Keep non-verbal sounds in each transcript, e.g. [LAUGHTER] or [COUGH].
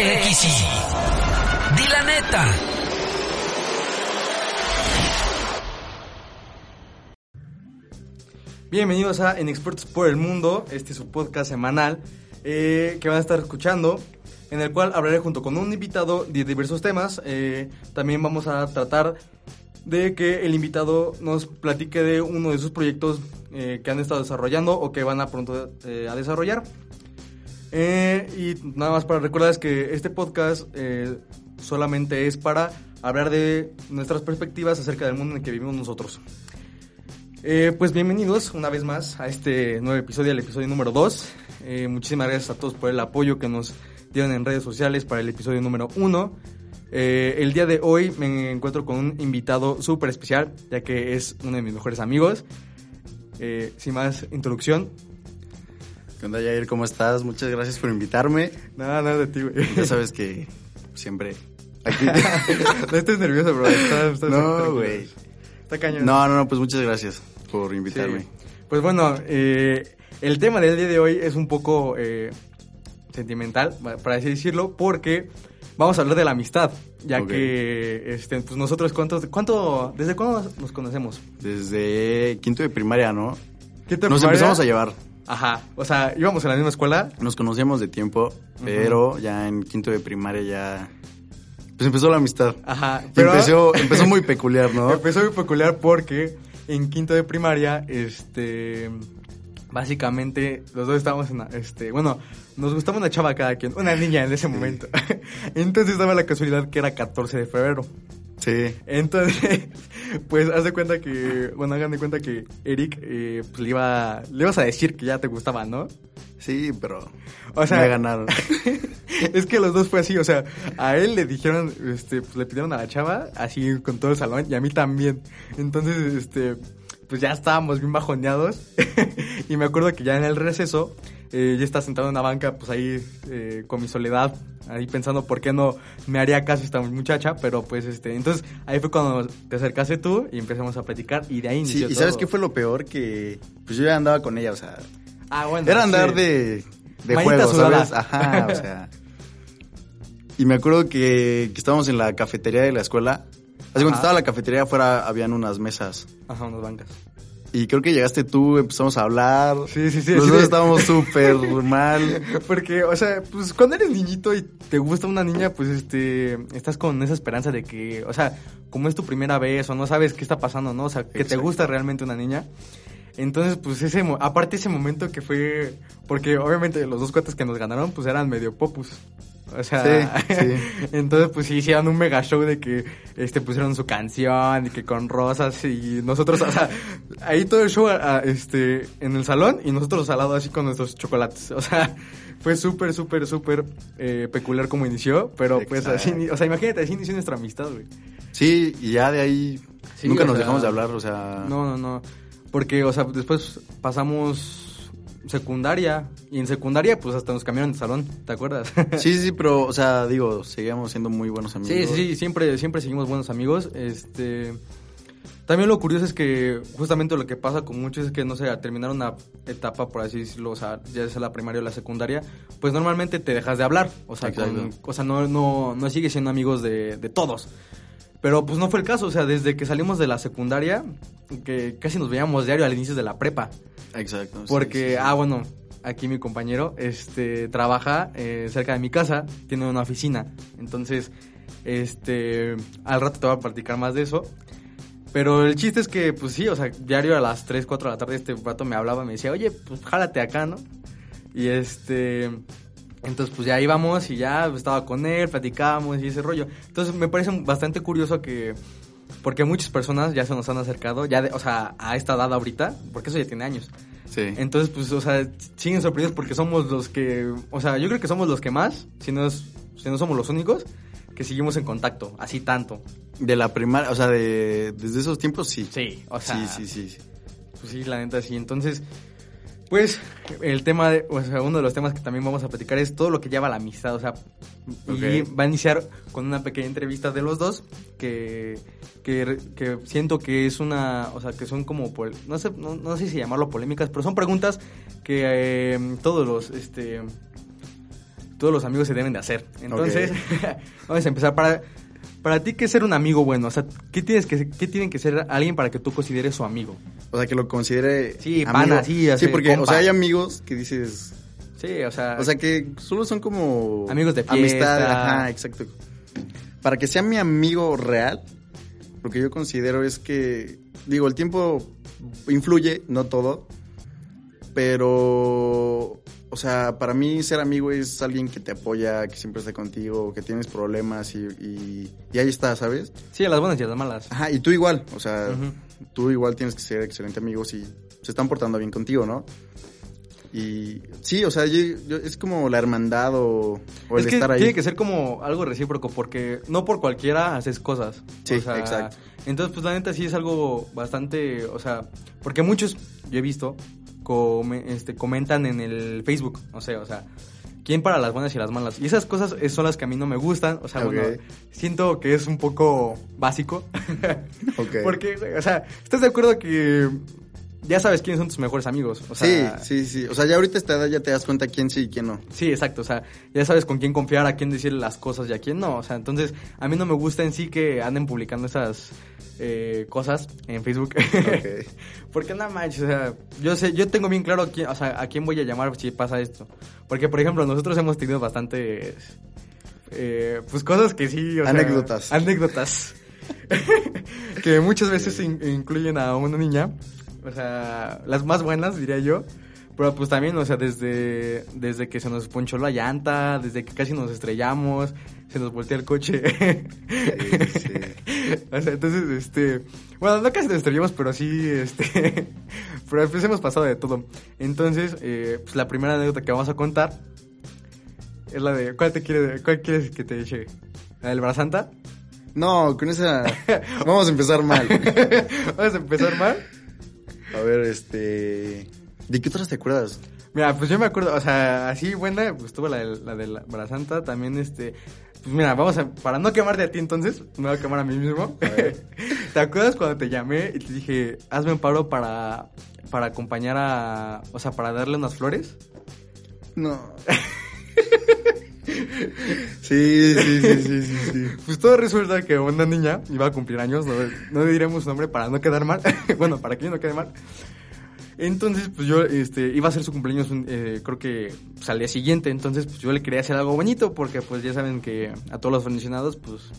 XY. Di la neta. Bienvenidos a En Expertos por el Mundo, este es su podcast semanal eh, que van a estar escuchando, en el cual hablaré junto con un invitado de diversos temas. Eh, también vamos a tratar de que el invitado nos platique de uno de sus proyectos eh, que han estado desarrollando o que van a pronto a desarrollar. Eh, y nada más para recordarles que este podcast eh, solamente es para hablar de nuestras perspectivas acerca del mundo en el que vivimos nosotros. Eh, pues bienvenidos una vez más a este nuevo episodio, el episodio número 2. Eh, muchísimas gracias a todos por el apoyo que nos dieron en redes sociales para el episodio número 1. Eh, el día de hoy me encuentro con un invitado súper especial, ya que es uno de mis mejores amigos. Sin más introducción, ¿Qué onda, Jair? ¿Cómo estás? Muchas gracias por invitarme. nada, nada de ti, güey. Ya sabes que siempre... Aquí... [LAUGHS] no estés nervioso, bro. Estás- estás No, güey. Está cañón. No, no, no, pues muchas gracias por invitarme. Sí. Pues bueno, eh, el tema del día de hoy es un poco eh, sentimental, para así decirlo, porque vamos a hablar de la amistad, ya que este, pues nosotros, ¿cuánto, cuánto, ¿desde cuándo nos conocemos? Desde quinto de primaria, ¿no? ¿Qué te Nos primaria? empezamos a llevar. Ajá, o sea, íbamos a la misma escuela. Nos conocíamos de tiempo, pero ya en quinto de primaria ya... Pues empezó la amistad. Ajá, pero empezó, empezó muy peculiar, ¿no? [LAUGHS] empezó muy peculiar porque en quinto de primaria, este, básicamente los dos estábamos en, la- este, bueno, nos gustaba una chava cada quien, una niña en ese momento. [LAUGHS] Entonces daba la casualidad que era 14 de febrero. Sí. Entonces, [LAUGHS] pues haz de cuenta que, bueno, hagan de cuenta que Eric, eh, pues le iba, le ibas a decir que ya te gustaba, ¿no? Sí, pero... O sea, me ganaron. [LAUGHS] es que los dos fue así, o sea, a él le dijeron, este, pues le pidieron a la chava, así con todo el salón, y a mí también. Entonces, este, pues ya estábamos bien bajoneados. [LAUGHS] y me acuerdo que ya en el receso, eh, yo estaba sentado en una banca, pues ahí, eh, con mi soledad, ahí pensando por qué no me haría caso esta muchacha, pero pues, este, entonces ahí fue cuando te acercaste tú y empezamos a platicar, y de ahí Sí, inició y ¿sabes qué fue lo peor? Que pues yo ya andaba con ella, o sea... Ah, bueno. Era andar sí. de, de Manita juego, sudada. ¿sabes? Ajá, [LAUGHS] o sea. Y me acuerdo que, que estábamos en la cafetería de la escuela. Así cuando estaba la cafetería afuera habían unas mesas. Ajá, unas bancas. Y creo que llegaste tú, empezamos a hablar. Sí, sí, sí, Los sí, dos estábamos súper [LAUGHS] mal. Porque, o sea, pues cuando eres niñito y te gusta una niña, pues este, estás con esa esperanza de que, o sea, como es tu primera vez o no sabes qué está pasando, ¿no? O sea, que te gusta realmente una niña. Entonces, pues ese, aparte ese momento que fue, porque obviamente los dos cuates que nos ganaron, pues eran medio popus. O sea, Sí, sí. [LAUGHS] entonces pues sí hicieron un mega show de que este pusieron su canción y que con rosas y nosotros, o sea, ahí todo el show a- a, este en el salón y nosotros al lado así con nuestros chocolates. O sea, fue súper súper súper eh, peculiar como inició, pero pues así, o sea, imagínate, así inició nuestra amistad, güey. Sí, y ya de ahí Sí, nunca nos sea, dejamos de hablar, o sea. No, no, no. Porque, o sea, después pasamos secundaria y en secundaria pues hasta nos cambiaron de salón, ¿te acuerdas? [LAUGHS] Sí, sí, pero, o sea, digo, seguíamos siendo muy buenos amigos. Sí, sí, siempre, siempre seguimos buenos amigos. Este. También lo curioso es que justamente lo que pasa con muchos es que, no sé, al terminar una etapa, por así decirlo, o sea, ya sea la primaria o la secundaria, pues normalmente te dejas de hablar. O sea, con- o sea no, no, no sigues siendo amigos de, de todos. Pero pues no fue el caso, o sea, desde que salimos de la secundaria, que casi nos veíamos diario al inicio de la prepa. Exacto. Porque, sí, sí. ah, bueno, aquí mi compañero este, trabaja eh, cerca de mi casa, tiene una oficina. Entonces, este, al rato te voy a platicar más de eso. Pero el chiste es que, pues sí, o sea, diario a las 3, 4 de la tarde este rato me hablaba, me decía, oye, pues jálate acá, ¿no? Y este, entonces pues ya íbamos y ya estaba con él, platicábamos y ese rollo. Entonces me parece bastante curioso que, porque muchas personas ya se nos han acercado, ya, de- o sea, a esta edad ahorita, porque eso ya tiene años. Sí. Entonces, pues, o sea, siguen sorprendidos porque somos los que, o sea, yo creo que somos los que más, si no, es- si no somos los únicos, que seguimos en contacto, así tanto. De la primaria, o sea, de, desde esos tiempos sí. Sí, o sea, sí, sí, sí. Pues sí, la neta sí. Entonces, pues, el tema, de, o sea, uno de los temas que también vamos a platicar es todo lo que lleva la amistad, o sea, y va a iniciar con una pequeña entrevista de los dos que, que, que siento que es una, o sea, que son como, no sé, no, no sé si llamarlo polémicas, pero son preguntas que eh, todos los, este, todos los amigos se deben de hacer. Entonces, [LAUGHS] vamos a empezar para... Para ti, ¿qué es ser un amigo bueno? O sea, ¿qué, tienes que, ¿qué tienen que ser alguien para que tú consideres su amigo? O sea, que lo considere. Sí, amigo. pana, sí, así, Sí, porque, o sea, hay amigos que dices. Sí, o sea... O sea, que solo son como. Amigos de Amistad, fiesta. ajá, exacto. Para que sea mi amigo real, lo que yo considero es que. Digo, el tiempo influye, no todo. Pero. O sea, para mí ser amigo es alguien que te apoya, que siempre está contigo, que tienes problemas y, y, y ahí está, ¿sabes? Sí, a las buenas y a las malas. Ajá, y tú igual, o sea, tú igual tienes que ser excelente amigo si se están portando bien contigo, ¿no? Y sí, o sea, yo- yo- es como la hermandad o, o el que estar ahí. tiene que ser como algo recíproco porque no por cualquiera haces cosas. Sí, O sea, exacto. Entonces, pues la neta sí es algo bastante, o sea, porque muchos, yo he visto, come- este, comentan en el Facebook, o sea, o sea, quién para las buenas y las malas. Y esas cosas son las que a mí no me gustan, o sea, bueno, siento que es un poco básico. [LAUGHS] Ok. Porque, o sea, ¿estás de acuerdo que ya sabes quiénes son tus mejores amigos? O sea, sí, sí, sí. O sea, ya ahorita a esta edad ya te das cuenta quién sí y quién no. Sí, exacto, o sea, ya sabes con quién confiar, a quién decirle las cosas y a quién no, o sea, entonces a mí no me gusta en sí que anden publicando esas eh, cosas en Facebook, Ok. [LAUGHS] porque no manches, o sea, yo sé, yo tengo bien claro a quién, o sea, a quién voy a llamar si pasa esto, porque por ejemplo nosotros hemos tenido bastantes, eh, pues cosas que sí, o sea, Anécdotas. anécdotas, [LAUGHS] [LAUGHS] que muchas veces in- incluyen a una niña, o sea, las más buenas diría yo, pero pues también, o sea, desde, desde que se nos ponchó la llanta, desde que casi nos estrellamos, se nos voltea el coche. Sí, sí. [LAUGHS] o sea, entonces, este, bueno, no casi nos estrellamos, pero sí, este, [LAUGHS] pero pues hemos pasado de todo. Entonces, eh, pues la primera anécdota que vamos a contar es la de, ¿cuál te quiere, cuál quieres que te eche? ¿La del Brazanta? No, con esa. Vamos a empezar mal. [LAUGHS] vamos a empezar mal. A ver, este. ¿De qué otras te acuerdas? Mira, pues yo me acuerdo, o sea, así buena, pues tuvo la de la, de la Brazanta, también este, pues mira, vamos a, para no quemarte a ti entonces, me voy a quemar a mí mismo. [LAUGHS] ¿Te acuerdas cuando te llamé y te dije, hazme un paro para, para acompañar a, o sea, para darle unas flores? No. [LAUGHS] Sí, sí, sí, sí, sí, sí. Pues todo resulta que una niña iba a cumplir años, no, no diremos su nombre para no quedar mal, [LAUGHS] bueno, para que yo no quede mal. Entonces, pues yo este, iba a hacer su cumpleaños, eh, creo que pues, al día siguiente. Entonces, pues yo le quería hacer algo bonito, porque pues ya saben que a todos los aficionados, pues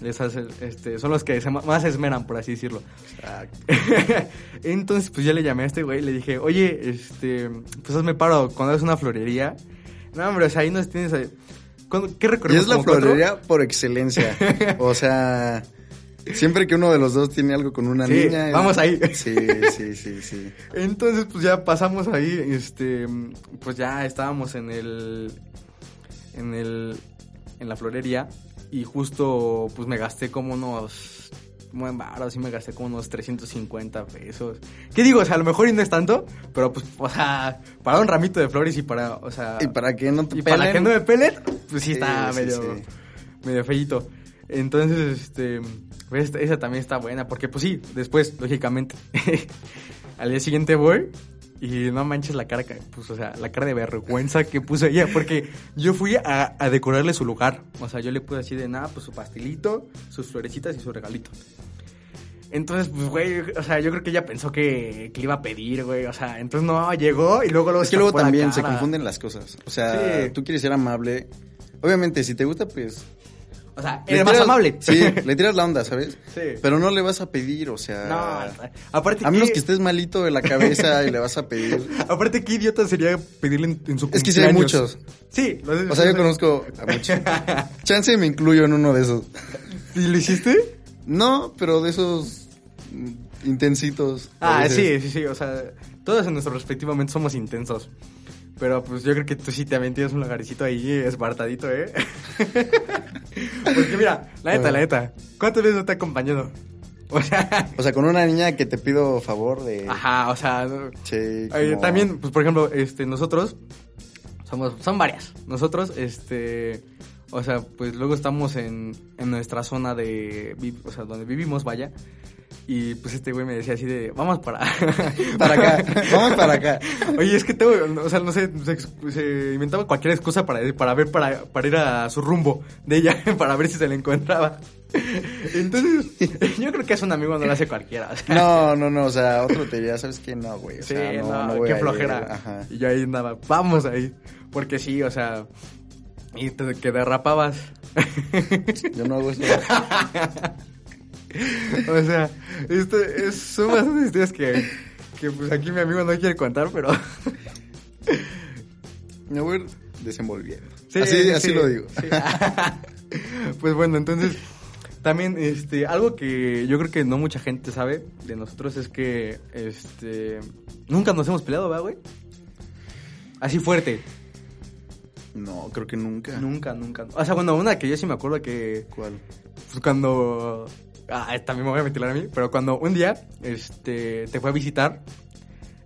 les hace, este, son los que se más esmeran, por así decirlo. Exacto. [LAUGHS] Entonces, pues ya le llamé a este güey y le dije, oye, este, pues hazme paro, cuando es una florería. No, hombre, o sea, ahí nos tienes. ahí- ¿cuándo- ¿Qué Y recorrimos? es la florería por excelencia. [LAUGHS] O sea, siempre que uno de los dos tiene algo con una Sí, niña. vamos ahí. Sí, sí, sí, sí. Entonces, pues ya pasamos ahí, este, pues ya estábamos en el, en el, en la florería y justo, pues me gasté como unos, buen baro, sí me gasté como unos 350 pesos. ¿Qué digo? O sea, a lo mejor y no es tanto, pero pues, o sea, para un ramito de flores y para, o sea... Y para que no te y para que no me pelen, pues sí, Sí, está sí, medio, sí. medio feíto. Entonces, este, pues, esa también está buena, porque pues sí, después, lógicamente, [LAUGHS] al día siguiente voy y no manches la cara que puso, o sea, la cara de vergüenza que puso ella, porque yo fui a, a decorarle su lugar, o sea, yo le puse así de nada, pues su pastelito, sus florecitas y su regalito. Entonces, pues, güey, o sea, yo creo que ella pensó que, que le iba a pedir, güey, o sea, entonces no, llegó y luego luego Es que luego la también se confunden las cosas. O sea, Sí. tú quieres ser amable. Obviamente, si te gusta, pues. O sea, eres más amable. Sí, le tiras la onda, ¿sabes? Sí. Pero no le vas a pedir, o sea. No, aparte A menos que- que estés malito de la cabeza y le vas a pedir. [LAUGHS] Aparte, qué idiota sería pedirle en, en su Es que sí hay cumpleaños. muchos. Sí. lo- O sea, yo conozco a muchos. [LAUGHS] Chance me incluyo en uno de esos. ¿Y lo hiciste? No, pero de esos intensitos. Ah, sí, sí, sí. O sea, todos en nuestro respectivamente somos intensos. Pero pues yo creo que tú sí también tienes un lugarcito ahí espartadito, ¿eh? [LAUGHS] Porque mira, la neta, la neta. ¿Cuántas veces no te ha acompañado? O sea, [LAUGHS] O sea, con una niña que te pido favor de. ajá, o sea, Eh, también, pues por ejemplo, este, nosotros somos, son varias. Nosotros, este, o sea, pues luego estamos en, en nuestra zona de, o sea, donde vivimos, vaya. Y pues este güey me decía así de, vamos para... [LAUGHS] Para acá, vamos para acá. [LAUGHS] Oye, es que tengo, o sea, no sé, se, inventaba cualquier excusa para, para ver, para, para ir a su rumbo de ella, [LAUGHS] para ver si se le encontraba. Entonces, yo creo que es un amigo, no lo hace cualquiera. o sea, No, no, no, o sea, otro te diría, ¿sabes qué? No, güey. O Sí, sea, no, no, qué flojera. Y yo ahí andaba, vamos ahí. Porque sí, o sea, y te, que derrapabas. Yo no hago eso. [LAUGHS] o sea, esto es, son bastantes historias que, que pues aquí mi amigo no quiere contar, pero... [LAUGHS] Me voy a ir desenvolviendo. Sí, así sí, así sí. lo digo. Sí. [LAUGHS] pues bueno, entonces también este algo que yo creo que no mucha gente sabe de nosotros es que este nunca nos hemos peleado, ¿verdad, güey? Así fuerte. No, creo que nunca. Nunca, nunca. O sea, bueno, una que yo sí me acuerdo que ¿Cuál? pues cuando ah, también me voy a ventilar a mí, pero cuando un día este te fue a visitar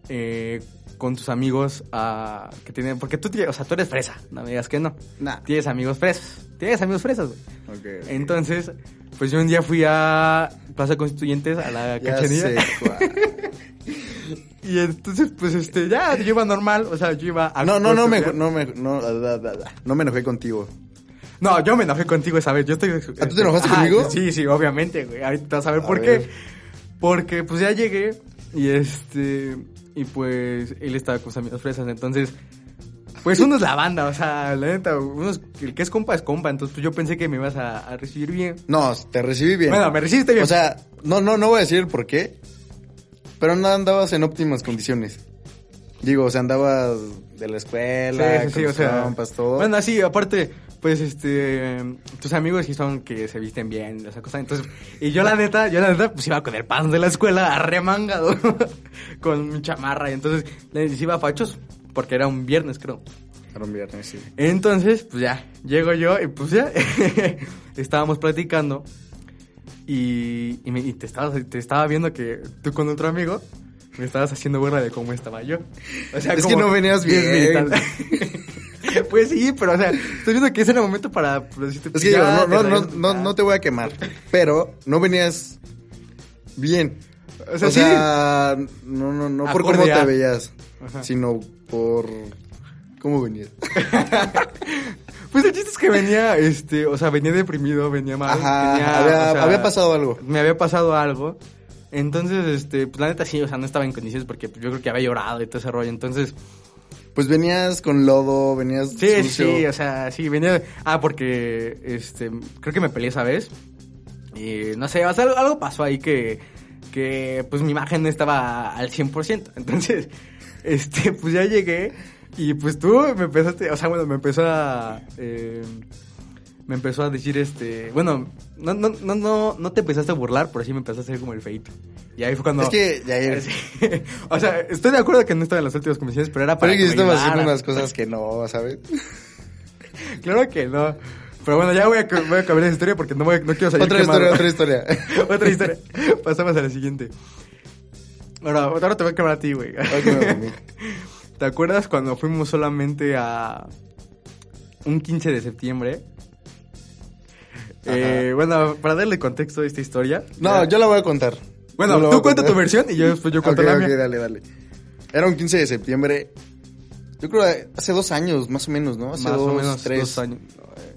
eh, con tus amigos a que tienen porque tú o sea, tú eres fresa, no me digas que no. Nah. Tienes amigos fresas. Tienes amigos fresas, güey. Entonces, pues yo un día fui a Plaza Constituyentes, a la cachanilla. [LAUGHS] Y entonces, pues este, ya, yo iba normal, o sea, yo iba a. No, no, no me, no me, no, no me enojé contigo. No, yo me enojé contigo esa vez. Yo estoy. ¿Ah, tú te enojaste conmigo? Sí, sí, obviamente, güey. Ahorita te vas a ver A por ver. qué. Porque, pues ya llegué y este. Y pues él estaba con sus amigos fresas. Entonces, pues uno es la banda, o sea, la neta, uno es- el que es compa es compa. Entonces, pues yo pensé que me ibas a, a recibir bien. No, te recibí bien. Bueno, me recibiste bien. O sea, no, no, no voy a decir el por qué, pero no andabas en óptimas condiciones. Digo, o sea, andabas de la escuela, Sí, sí, sí, con o tus sea. compas, todo. Bueno, sí, aparte, pues, este, tus amigos sí son que se visten bien, esa cosa. Entonces, y yo la neta, yo la neta, pues iba con el pan de la escuela arremangado, [LAUGHS] con mi chamarra. Y entonces, les iba a fachos, porque era un viernes, creo. Era un viernes, sí. Entonces, pues ya, llego yo y pues ya, [LAUGHS] estábamos platicando. Y, y, me- y te, estaba, te estaba viendo que tú con otro amigo me estabas haciendo burla de cómo estaba yo. O sea, Es como que no venías bien. [LAUGHS] [LAUGHS] pues sí, pero o sea, estoy viendo que ese era el momento para decirte, Es pues, que digo, no, te no, no, no, te voy a quemar, pero no venías bien. O sea, O sí. sea, no, no, no por cómo te veías, Ajá. sino por cómo venías. [LAUGHS] Pues el chiste es que venía, este, o sea, venía deprimido, venía mal. Ajá, venía, había, o sea, había pasado algo. me había pasado algo. Entonces, este, pues la neta sí, o sea, no estaba en condiciones porque yo creo que había llorado y todo ese rollo. Entonces, Pues venías con lodo, venías sí, sucio. sí, o sea, sí, venía. Ah, porque, este, creo que me peleé esa vez. Y no sé, o sea, algo, algo pasó ahí que, que, pues mi imagen no estaba al 100%. [LAUGHS] Entonces, este, pues ya llegué y pues tú me empezaste, o sea, bueno, me empezó a. eh, me empezó a decir este, bueno, no, no, no, no, no te empezaste a burlar, pero sí me empezaste a hacer como el feito. Y ahí fue cuando... Es que, Jair, Sí. [LAUGHS] o sea, estoy de acuerdo que no estaba en las últimas comisiones, pero era para pero que que me estabas haciendo unas cosas que no, ¿sabes? [LAUGHS] Claro que no. Pero bueno, ya voy a, voy a cambiar esa historia porque no, voy, no quiero salir otra quemado. historia, otra historia. [LAUGHS] otra historia. Pasamos a la siguiente. Ahora, ahora te voy a quemar a ti, güey. ¿Te acuerdas cuando fuimos solamente a un 15 de septiembre? Eh, bueno, para darle contexto a esta historia. No, ya- yo la voy a contar. Bueno, tú cuenta tu versión y yo después yo cuento la mía. dale, dale. Era un 15 de septiembre. Yo creo que hace dos años, más o menos, ¿no? Hace Más dos, o menos tres. dos años.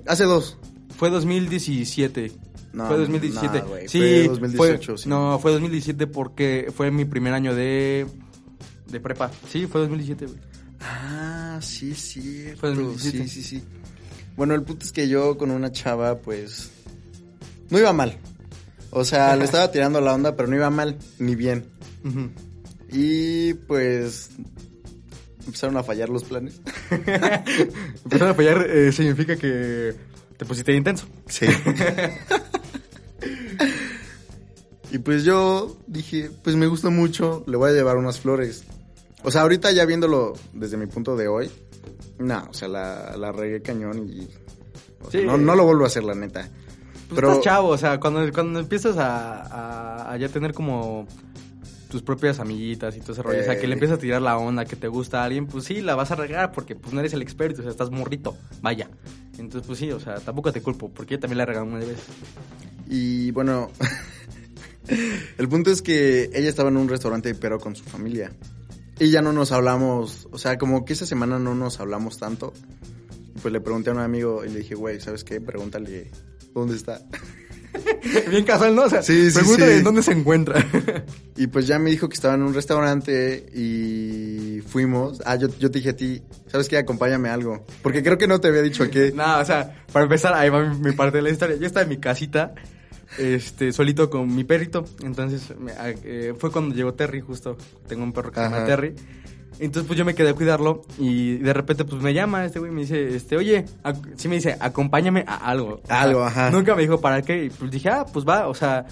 Hace dos. Fue 2017. No, fue 2017. nah, güey, sí, fue 2018, sí. No, fue 2017 porque fue mi primer año de de prepa. Sí, fue 2017, güey. Ah, sí, sí. Fue 2017. Sí, sí, sí. Bueno, el punto es que yo con una chava, pues. No iba mal. O sea, le estaba tirando la onda, pero no iba mal, ni bien. Y pues. Empezaron a fallar los planes. [LAUGHS] Empezar a fallar eh, significa que te pusiste intenso. Sí. [LAUGHS] y pues yo dije, pues me gusta mucho, le voy a llevar unas flores. O sea, ahorita ya viéndolo desde mi punto de hoy, no, o sea, la, la regué cañón y... o sea, Sí. no, no lo vuelvo a hacer, la neta. Pues Pero- estás chavo, o sea, cuando, cuando empiezas a, a, a ya tener como tus propias amiguitas y todo ese rollo, o sea, que Eh. le empiezas a tirar la onda, que te gusta a alguien, pues sí, la vas a regar porque pues no eres el experto, o sea, estás morrito, vaya. Entonces, pues sí, o sea, tampoco te culpo, porque yo también la regalé una vez. Y bueno, [LAUGHS] El punto es que ella estaba en un restaurante, pero con su familia. Y ya no nos hablamos, o sea, como que esa semana no nos hablamos tanto. Pues le pregunté a un amigo y le dije, güey, ¿sabes qué? Pregúntale dónde está. [LAUGHS] Bien casual, ¿no? O sea, Sí, sí, pregúntale sí. dónde se encuentra. Y pues ya me dijo que estaba en un restaurante y fuimos. Ah, yo, yo te dije a ti, ¿sabes qué? Acompáñame a algo. Porque creo que no te había dicho a qué. no, o sea, para empezar, ahí va mi, mi parte de la historia. Yo estaba en mi casita, este, solito con mi perrito. Entonces, me- ah, eh, fue cuando llegó Terry, justo. Tengo un perro que se llama. Terry. Entonces, pues yo me quedé a cuidarlo y de repente, pues me llama este güey y me dice, este, oye, sí me dice, acompáñame a algo. O sea, Algo, ajá. Nunca me dijo para qué. Y pues dije, ah, pues va, o sea,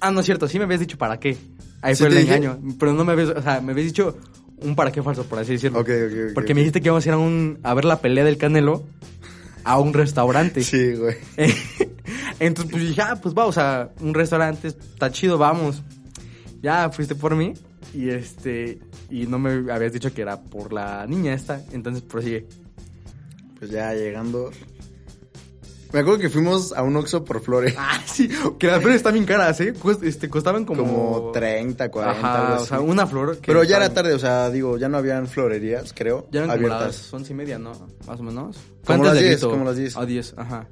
ah, no es cierto, sí me habías dicho para qué. Ahí ¿Sí fue el dije? engaño. Pero no me habías, o sea, me habías dicho un para qué falso, por así decirlo. Ok, ok, ok, Porque me dijiste que íbamos a ir a, un, a ver la pelea del Canelo a un restaurante. Sí, güey. [LAUGHS] Entonces, pues dije, ah, pues va, o sea, un restaurante está chido, vamos. Ya fuiste por mí y este, y no me habías dicho que era por la niña esta, entonces prosigue. Pues ya llegando. Me acuerdo que fuimos a un Oxxo por flores. [LAUGHS] Ah, sí, que las flores están bien caras, ¿eh? Cuest- este, costaban como... Como 30, 40, Ajá, algo o sea, una flor. que Pero ya era estaban- tarde, o sea, digo, ya no habían florerías, creo, Ya eran como abiertas. las once y media, ¿no? Más o menos. Como las del 10, grito. como las 10. A 10, ajá.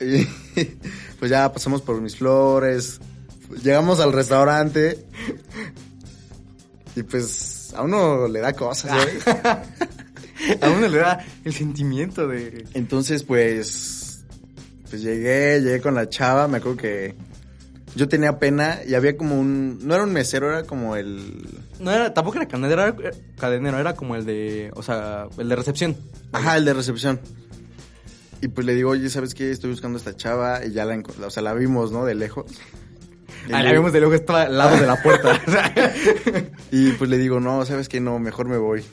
Y [LAUGHS] pues ya pasamos por mis flores, llegamos al restaurante y pues a uno le da cosas, ¿sabes? [LAUGHS] A uno le da el sentimiento de... Entonces, pues, pues llegué, llegué con la chava, me acuerdo que yo tenía pena y había como un, no era un mesero, era como el, No era, tampoco era cadenero, era cadenero, era como el de, o sea, el de recepción. ajá, el de recepción. Y pues le digo, oye, ¿sabes qué? Estoy buscando a esta chava y ya la, o sea, la vimos, ¿no? De lejos. Y Ah, le- la vimos de luego, estaba al lado de la puerta. [LAUGHS] Y pues le digo, no, ¿sabes qué? No, mejor me voy.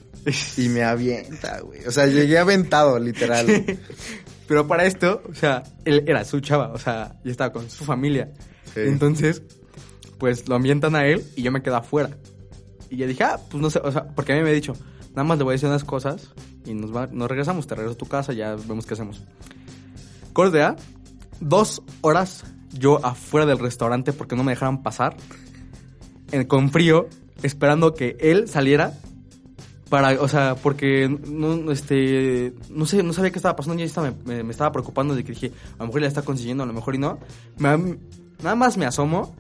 Y me avienta, güey. O sea, llegué aventado, literal. [LAUGHS] Pero para esto, o sea, él era su chava, o sea, y estaba con su familia. Sí. Entonces, pues lo ambientan a él y yo me quedo afuera. Y yo dije, ah, pues no sé, o sea, porque a mí me ha dicho, nada más le voy a decir unas cosas y nos, va, nos regresamos, te regreso a tu casa, ya vemos qué hacemos. Corte A, dos horas yo afuera del restaurante porque no me dejaron pasar, en- con frío, esperando que él saliera para, o sea, porque no, este, no sé, no sabía qué estaba pasando, ya estaba, me, estaba preocupando de que dije, a lo mejor ya está consiguiendo, a lo mejor y no. Nada más me asomo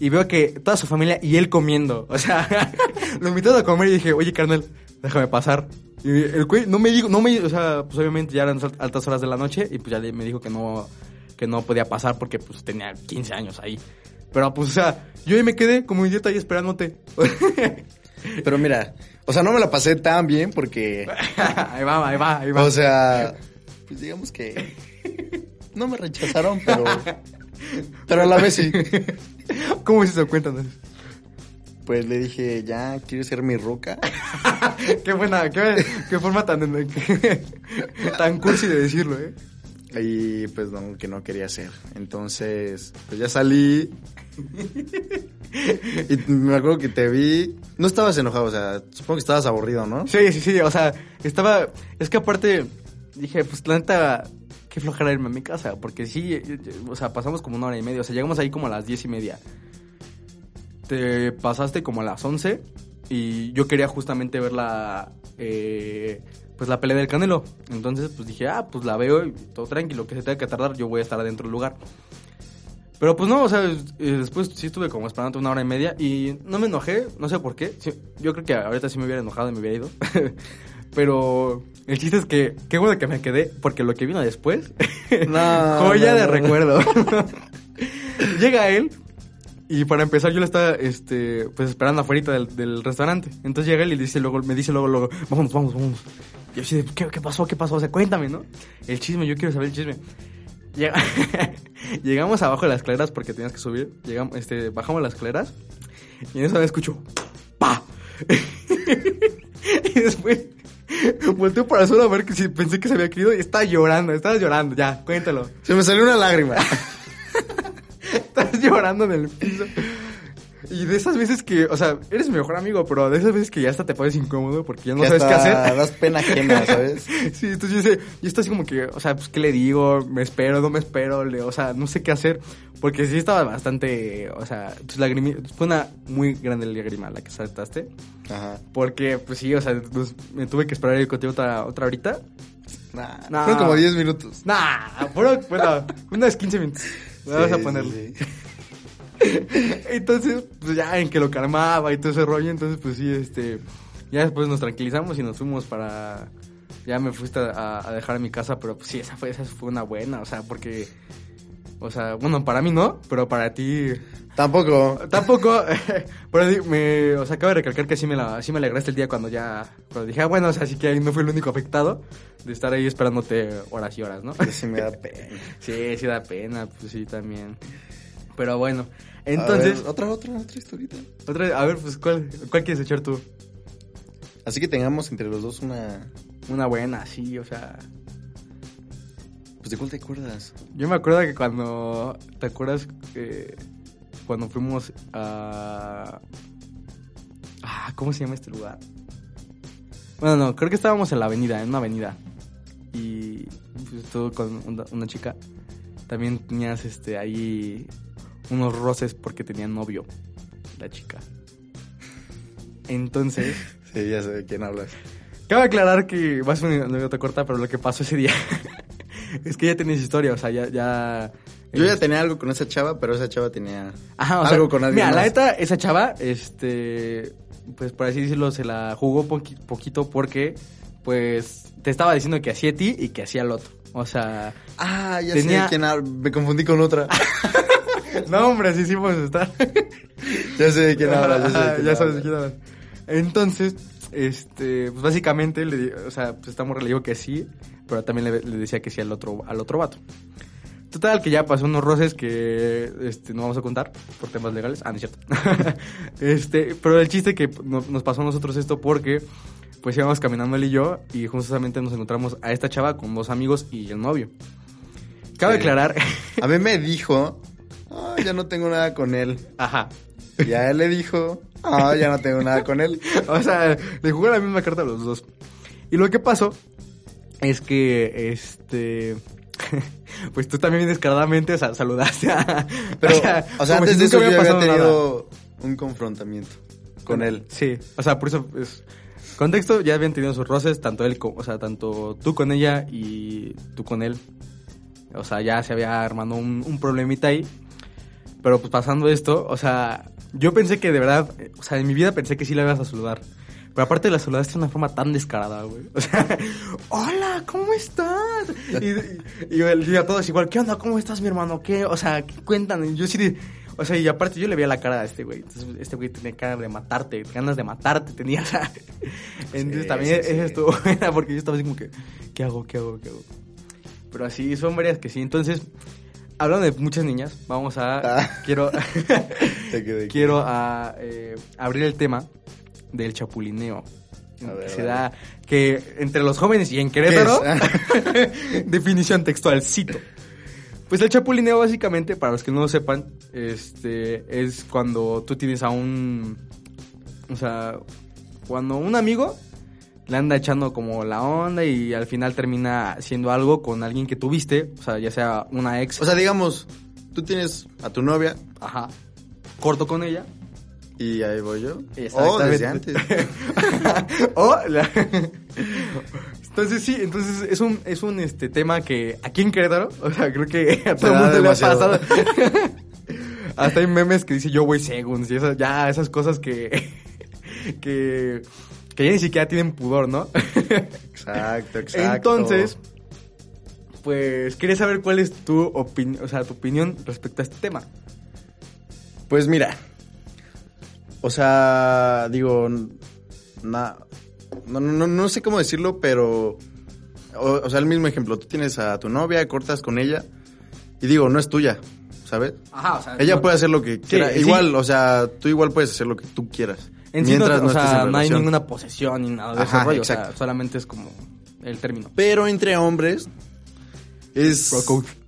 y veo que toda su familia y él comiendo, o sea, [LAUGHS] lo invitaron a comer y dije, oye, carnal, déjame pasar. Y el güey no me dijo, no me, o sea, pues obviamente ya eran altas horas de la noche y pues ya me dijo que no, que no podía pasar porque pues tenía 15 años ahí. Pero pues, o sea, yo ahí me quedé como idiota ahí esperándote. [LAUGHS] Pero mira, o sea, no me la pasé tan bien porque, [LAUGHS] ahí va, ahí va, ahí va. o sea, pues digamos que no me rechazaron, pero, pero a la vez sí. [LAUGHS] ¿Cómo se cuenta? Pues le dije, ya, ¿quieres ser mi ruca? qué buena, qué, qué forma tan, tan cursi de decirlo, ¿eh? Y pues no, que no quería hacer. Entonces, pues ya salí. Y me acuerdo que te vi. No estabas enojado, o sea, supongo que estabas aburrido, ¿no? Sí, sí, sí, o sea, estaba, es que aparte, dije, pues la neta, qué flojera irme a mi casa, porque sí, eh, eh, o sea, pasamos como una hora y media, o sea, llegamos ahí como a las diez y media. Te pasaste como a las once y yo quería justamente ver la, eh, pues la pelea del Canelo. Entonces, pues dije, ah, pues la veo y todo tranquilo, que se tenga que tardar, yo voy a estar adentro del lugar. Pero pues no, o sea, después sí estuve como esperando una hora y media y no me enojé, no sé por qué. Sí, yo creo que ahorita sí me hubiera enojado y me hubiera ido. [LAUGHS] Pero el chiste es que, qué bueno que me quedé, porque lo que vino después, [LAUGHS] No, joya no, de no. recuerdo. [LAUGHS] Llega él y para empezar yo lo estaba, este, pues esperando afuera del, del restaurante. Entonces llega él y dice luego, me dice luego, luego, vamos, vamos, vamos. Yo así de, ¿qué, qué pasó? ¿Qué pasó? O sea, cuéntame, ¿no? El chisme, yo quiero saber el chisme. Llega- [LAUGHS] Llegamos abajo de las escaleras porque tenías que subir. Llegamos, este, bajamos las escaleras y en eso escucho ¡Pa! [LAUGHS] y después volteo para solo a ver que si pensé que se había caído y estaba llorando, estaba llorando, ya, cuéntalo. Se me salió una lágrima. [LAUGHS] Estás llorando en el piso. Y de esas veces que, o sea, eres mi mejor amigo, pero de esas veces que ya hasta te pones incómodo porque ya no Que sabes qué hacer. Das pena ajena, ¿sabes? [LAUGHS] Sí, entonces yo, sé, yo estoy así como que, o sea, pues, ¿qué le digo? ¿Me espero? ¿No me espero? Le, o sea, no sé qué hacer. Porque sí estaba bastante, o sea, pues, lagrimi- fue una muy grande lágrima la que saltaste. Ajá. Porque, pues sí, o sea, pues, me tuve que esperar ir contigo otra, otra horita. Nah, No. Fueron como 10 minutos. Nah, fueron, bueno, unas 15 minutos. [LAUGHS] Vamos Sí, a sí, ponerle. sí. [LAUGHS] Entonces, pues ya en que lo calmaba y todo ese rollo, entonces pues sí, este, ya después nos tranquilizamos y nos fuimos para, ya me fuiste a, a dejar a mi casa, pero pues sí, esa fue, esa fue una buena, o sea, porque, o sea, bueno, para mí no, pero para ti Tampoco. tampoco, [LAUGHS] pero me, o sea, acabo de recalcar que sí me, la, sí me alegraste el día cuando ya, cuando dije, ah, bueno, o sea, sí que ahí no fui el único afectado de estar ahí esperándote horas y horas, ¿no? Sí me da [LAUGHS] pena. Sí, sí da pena, pues sí, también. Pero bueno, entonces, ver, otra, otra, otra historita. otra, a ver, pues, ¿cuál, ¿cuál quieres echar tú? Así que tengamos entre los dos una. Una buena, sí, o sea. Pues de cuál te acuerdas. Yo me acuerdo que cuando. ¿Te acuerdas que. Cuando fuimos a. Ah, ¿cómo se llama este lugar? Bueno, no, creo que estábamos en la avenida, en una avenida. Y. Pues tú con una, una chica. También tenías este ahí. Unos roces porque tenía novio. La chica. Entonces. Sí, ya sé de quién hablas. Cabe aclarar que va a ser una anécdota corta, pero lo que pasó ese día [LAUGHS] es que ya tenías historia, o sea, ya... ya Yo ya es- tenía algo con esa chava, pero esa chava tenía Ajá, o sea, algo con alguien Mira, la neta, esa chava, este, pues por así decirlo, se la jugó poqui- poquito porque, pues, te estaba diciendo que hacía a ti y que hacía al otro. O sea, Ah, ya Tenía- sé de quién. Me confundí con otra. [LAUGHS] no, hombre, así sí podemos estar. [LAUGHS] ya sé de quién hablas. Ya, sé de Ajá, quién ya sabes de quién hablas. Entonces, este, pues básicamente, le, o sea, pues esta morra le dijo que sí, pero también le, le decía que sí al otro, al otro vato. Total, que ya pasó unos roces que este, no vamos a contar por temas legales. Ah, no es cierto. [LAUGHS] este, pero el chiste que no- nos pasó a nosotros esto porque pues íbamos caminando él y yo y justamente nos encontramos a esta chava con dos amigos y el novio. Cabe Sí. aclarar, A mí me dijo, ah, ya no tengo nada con él. ajá, Y a él le dijo, ah, ya no tengo nada con él. [LAUGHS] O sea, le jugó la misma carta a los dos. Y lo que pasó es que, este... [LAUGHS] Pues tú también descaradamente sea, saludaste a... [LAUGHS] Pero, o sea, antes si de eso yo había pasado nada. tenido un confrontamiento con él. Sí, o sea, por eso es... Contexto, ya habían tenido sus roces, tanto él, o sea, tanto tú con ella y tú con él. O sea, ya se había armado un, un problemita ahí. Pero pues pasando esto, o sea, yo pensé que de verdad, o sea, en mi vida pensé que sí la ibas a saludar. Pero aparte la saludaste de una forma tan descarada, güey. O sea, [LAUGHS] hola, ¿cómo estás? Y, y, y a todos igual, ¿qué onda? ¿Cómo estás, mi hermano? ¿Qué? O sea, ¿qué cuentan? Y yo sí de... O sea, y aparte yo le veía la cara a este güey. Entonces, este güey tenía cara de matarte, ganas de matarte tenía. [LAUGHS] sea. Entonces Sí, también sí, estuvo buena porque yo estaba así como que, ¿qué hago? ¿Qué hago? ¿Qué hago? Pero así son varias que sí. Entonces, hablando de muchas niñas, vamos a... Ah. Quiero... [LAUGHS] Quiero a, eh, abrir el tema del chapulineo. A ver, que se da que entre los jóvenes y en Querétaro, ¿Qué [LAUGHS] definición textual, cito. Pues el chapulineo básicamente, para los que no lo sepan, este es cuando tú tienes a un, o sea, cuando un amigo le anda echando como la onda y al final termina haciendo algo con alguien que tuviste, o sea, ya sea una ex, O sea, digamos, tú tienes a tu novia ajá, corto con ella, y ahí voy yo. O Exactamente. desde antes. [LAUGHS] o la- Entonces sí, entonces es un, es un este tema que aquí en Querétaro, o sea, creo que a todo el mundo le ha pasado. [LAUGHS] Hasta hay memes que dice yo voy segunds y esas, ya esas cosas que, [LAUGHS] que, que ya ni siquiera tienen pudor, ¿no? Exacto, [LAUGHS] exacto. Entonces, pues quería saber cuál es tu opinión, o sea, tu opinión respecto a este tema. Pues mira. O sea, digo, na- no, no, no sé cómo decirlo, pero... O, o sea, el mismo ejemplo. Tú tienes a tu novia, cortas con ella y digo, no es tuya, ¿sabes? Ajá, o sea, Ella puede hacer lo que quiera. sí. Igual, o sea, tú igual puedes hacer lo que tú quieras. En sí no, mientras no, o sea, en no hay ninguna posesión ni nada de Ajá, ese rollo, o sea, exacto. solamente es como el término. Pero entre hombres es... Bro code.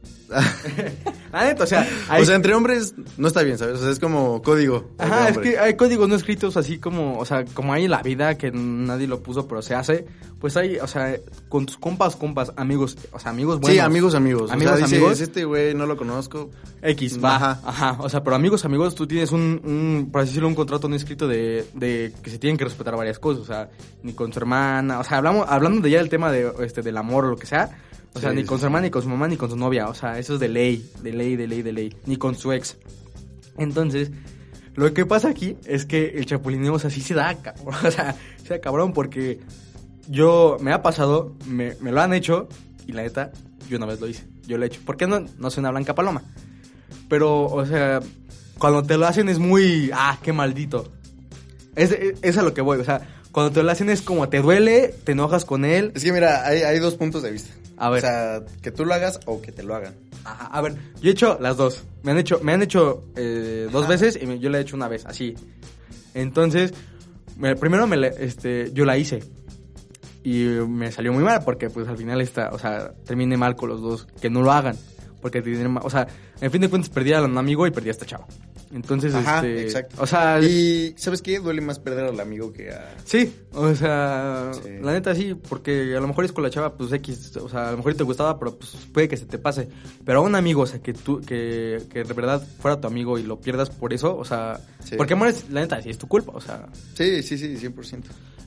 La neta, o sea, hay- O sea, entre hombres no está bien, ¿sabes? O sea, es como código. Ajá, es que hay códigos no escritos así como, o sea, como hay en la vida que nadie lo puso, pero se hace. Pues hay, o sea, con tus compas, compas, amigos, o sea, amigos buenos. Sí, amigos, amigos. Amigos, o sea, dices, amigos. este güey no lo conozco. X, va. Ajá. Ajá. O sea, pero amigos, amigos, tú tienes un, un por así decirlo, un contrato no escrito de, de que se tienen que respetar varias cosas. O sea, ni con su hermana. O sea, hablamos, hablando de ya del tema de, este, del amor o lo que sea. O sea, Sí, ni con su hermana, ni con su mamá, ni con su novia. O sea, eso es de ley, de ley, de ley, de ley. Ni con su ex. Entonces, lo que pasa aquí es que el chapulineo, o sea, sí se da, cabrón. [LAUGHS] O sea, se da cabrón porque yo, me ha pasado, me, me lo han hecho y la neta, yo una vez lo hice. Yo lo he hecho. ¿Por qué no, no soy una blanca paloma? Pero, o sea, cuando te lo hacen es muy, ah, qué maldito. Es, es, es a lo que voy, o sea, cuando te lo hacen es como te duele, te enojas con él. Es que mira, hay, hay dos puntos de vista. A ver. O sea, que tú lo hagas o que te lo hagan. Ajá, a ver, yo he hecho las dos. Me han hecho, me han hecho eh, dos veces y me- yo la he hecho una vez, así. Entonces, me- primero me, este, yo la hice. Y me salió muy mal porque pues al final está, o sea, terminé mal con los dos. Que no lo hagan. Porque o sea, en fin de cuentas perdí a un amigo y perdí a esta chava. Entonces, Ajá, este, exacto. o sea, Y, ¿sabes qué? Duele más perder al amigo que a... Sí, o sea, Sí. la neta sí, porque a lo mejor es con la chava, pues X, o sea, a lo mejor te gustaba, pero pues puede que se te pase. Pero a un amigo, o sea, que tú, que, que de verdad fuera tu amigo y lo pierdas por eso, o sea, Sí. porque mueres, la neta, sí es tu culpa, o sea. Sí, sí, sí, 100%.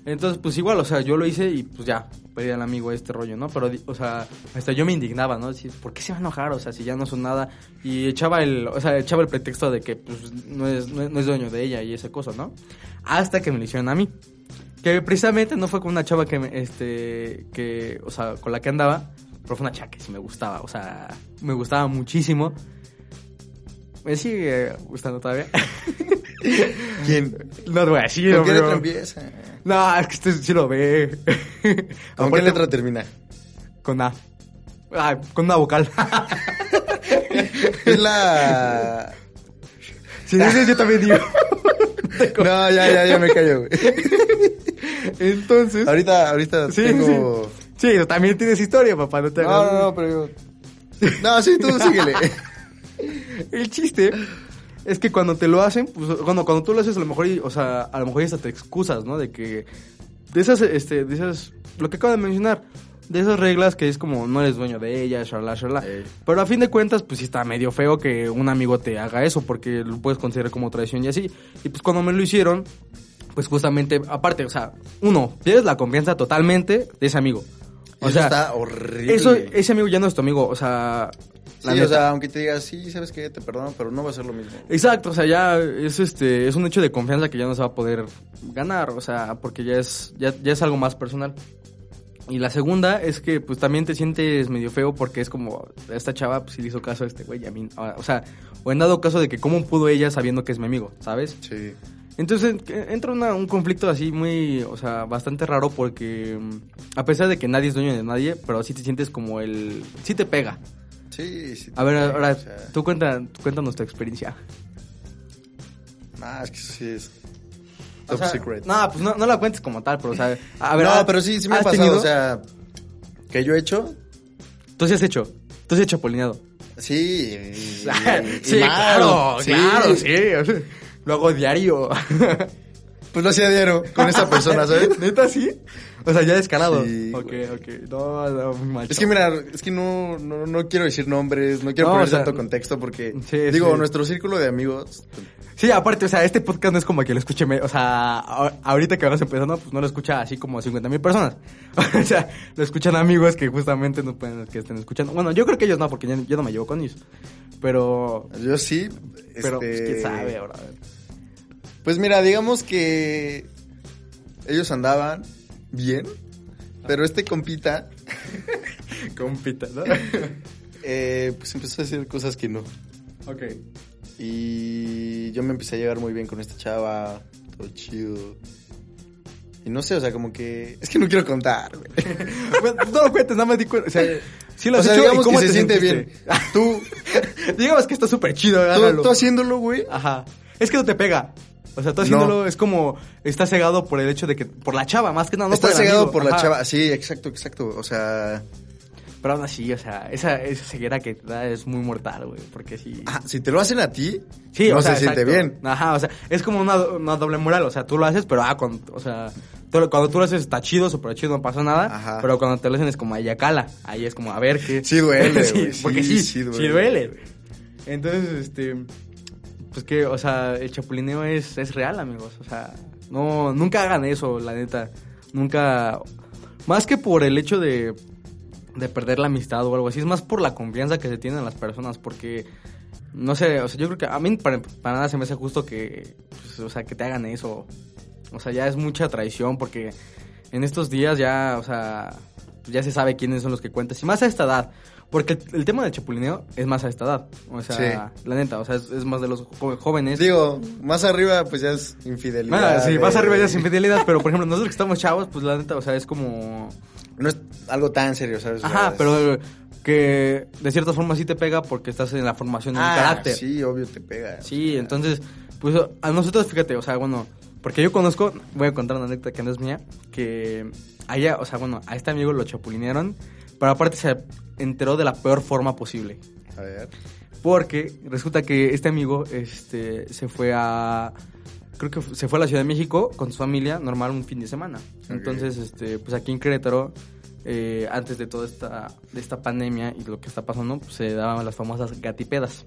Entonces, pues igual, o sea, yo lo hice y pues ya, perdí al amigo este rollo, ¿no? Pero, o sea, hasta yo me indignaba, ¿no? Decir, ¿por qué se va a enojar? O sea, si ya no son nada. Y echaba el, o sea, echaba el pretexto de que, pues, no es, no es, no es dueño de ella y esa cosa, ¿no? Hasta que me lo hicieron a mí. Que precisamente no fue con una chava que, me, este, que, o sea, con la que andaba, pero fue una chava que sí me gustaba, o sea, me gustaba muchísimo. Me sigue gustando todavía. [LAUGHS] ¿Quién? No te voy a decir, ¿Con qué letra empieza? no, es que usted sí lo ve. ¿Con qué letra termina? Con A. Ah, con una vocal. Es la... Si dices, yo también digo. No, ya, ya, ya me callo, güey. Entonces. Ahorita, ahorita Sí, tengo... sí. Sí, también tienes historia, papá. No te No, hagas- no, no, pero yo... No, sí, tú síguele. [LAUGHS] El chiste es que cuando te lo hacen, pues, cuando, cuando tú lo haces, a lo mejor, o sea, a lo mejor hasta te excusas, ¿no? De que, de esas, este, de esas, lo que acabo de mencionar, de esas reglas que es como, no eres dueño de ella, shalala, shalala. Ey. Pero a fin de cuentas, pues sí está medio feo que un amigo te haga eso, porque lo puedes considerar como traición y así. Y pues cuando me lo hicieron, pues justamente, aparte, o sea, uno, pierdes la confianza totalmente de ese amigo. O Eso sea, está horrible. eso, ese amigo ya no es tu amigo, o sea... Sí, la o neta. sea, aunque te digas, sí, ¿sabes qué? Te perdono, pero no va a ser lo mismo. Exacto, o sea, ya es este es un hecho de confianza que ya no se va a poder ganar, o sea, porque ya es ya, ya es algo más personal. Y la segunda es que pues también te sientes medio feo porque es como esta chava pues sí le hizo caso a este güey y a mí, o sea, o en dado caso de que cómo pudo ella sabiendo que es mi amigo, ¿sabes? Sí. Entonces que- entra una- un conflicto así muy, o sea, bastante raro porque mm, a pesar de que nadie es dueño de nadie, pero sí te sientes como el sí te pega. Sí, sí. A ver, ahora o sea, tú cuenta cuéntanos tu experiencia. Ah, es que sí es... O Top sea, secret. No, pues no, no la cuentes como tal, pero o sea, a ver, no, ah, pero sí, sí me ha ¿has pasado, tenido? o sea... Que yo he hecho... Tú sí has hecho, tú sí has chapulineado. Sí. [LAUGHS] y- y sí, mal, claro, sí. claro, sí. Lo hago diario. Pues lo hacía diario con esa persona, ¿sabes? [LAUGHS] ¿Neta sí? O sea, ya descarado. Sí, ok, güey. ok. No, no, muy mal. Es que mira, es que no, no, no quiero decir nombres, no quiero No, poner o sea, tanto contexto porque, sí, digo, sí. nuestro círculo de amigos, Sí, aparte, o sea, este podcast no es como que lo escuche, o sea, ahorita que vamos empezando, pues no lo escucha así como 50 mil personas. [LAUGHS] o sea, lo escuchan amigos que justamente no pueden, que estén escuchando. Bueno, yo creo que ellos no, porque yo, yo no me llevo con ellos. Pero, yo sí, pero, pues, este, quién sabe ahora. Pues mira, digamos que ellos andaban bien, pero este compita, [LAUGHS] Compita, ¿no? [LAUGHS] eh, pues empezó a hacer cosas que no. ok. Y yo me empecé a llevar muy bien con esta chava, todo chido. Y no sé, o sea, como que... Es que no quiero contar, güey. [LAUGHS] No lo cuentes, nada más di cuenta. O sea, sí lo O has sea, hecho, ¿y digamos cómo que se te siente bien. Tú, digamos que está súper chido, tú, tú haciéndolo, güey. Ajá. Es que no te pega. O sea, tú haciéndolo es como... Está cegado por el hecho de que... Por la chava, más que nada. No Está por el cegado amigo. por la chava. Sí, exacto, exacto. O sea, Pero aún así, o sea, esa, esa ceguera que te da es muy mortal, güey. Porque sí. Ah, si te lo hacen a ti, Sí, no o sea, se siente bien. Ajá, o sea, es como una, una doble moral. O sea, tú lo haces, pero ah, cuando, o sea, tú- cuando tú lo haces está chido, súper chido, no pasa nada. Ajá. Pero cuando te lo hacen es como ahí cala. Ahí es como a ver qué. Sí duele, [LAUGHS] sí, güey, sí, porque sí, sí sí duele. duele. güey. Entonces, este. Pues que, o sea, el chapulineo es, es real, amigos. O sea, no, nunca hagan eso, la neta. Nunca. Más que por el hecho de, de perder la amistad o algo así, es más por la confianza que se tienen las personas, porque no sé, o sea, yo creo que a mí para, nada se me hace justo que, pues, o sea, que te hagan eso. O sea, ya es mucha traición porque en estos días ya, o sea, ya se sabe quiénes son los que cuentas. Y más a esta edad. Porque el, el tema del chapulineo es más a esta edad. O sea, la neta, o sea, es, es más de los jóvenes. Digo, más arriba, pues ya es infidelidad. Ah, sí, de- más arriba ya es infidelidad, pero por ejemplo, nosotros que estamos chavos, pues la neta, o sea, es como... No es algo tan serio, ¿sabes? Ajá, pero que de cierta forma sí te pega porque estás en la formación de un Ah, carácter. Sí, obvio te pega. Sí, entonces, pues a nosotros, fíjate, o sea, bueno, porque yo conozco, voy a contar una anécdota que no es mía, que allá, o sea, bueno, a este amigo lo chapulinearon, pero aparte se enteró de la peor forma posible. A ver. Porque resulta que este amigo este, se fue a. Creo que se fue a la Ciudad de México con su familia, normal, un fin de semana. Entonces, este, pues aquí en Querétaro, eh, antes de toda esta, de esta pandemia y lo que está pasando, pues, se daban las famosas gatipedas.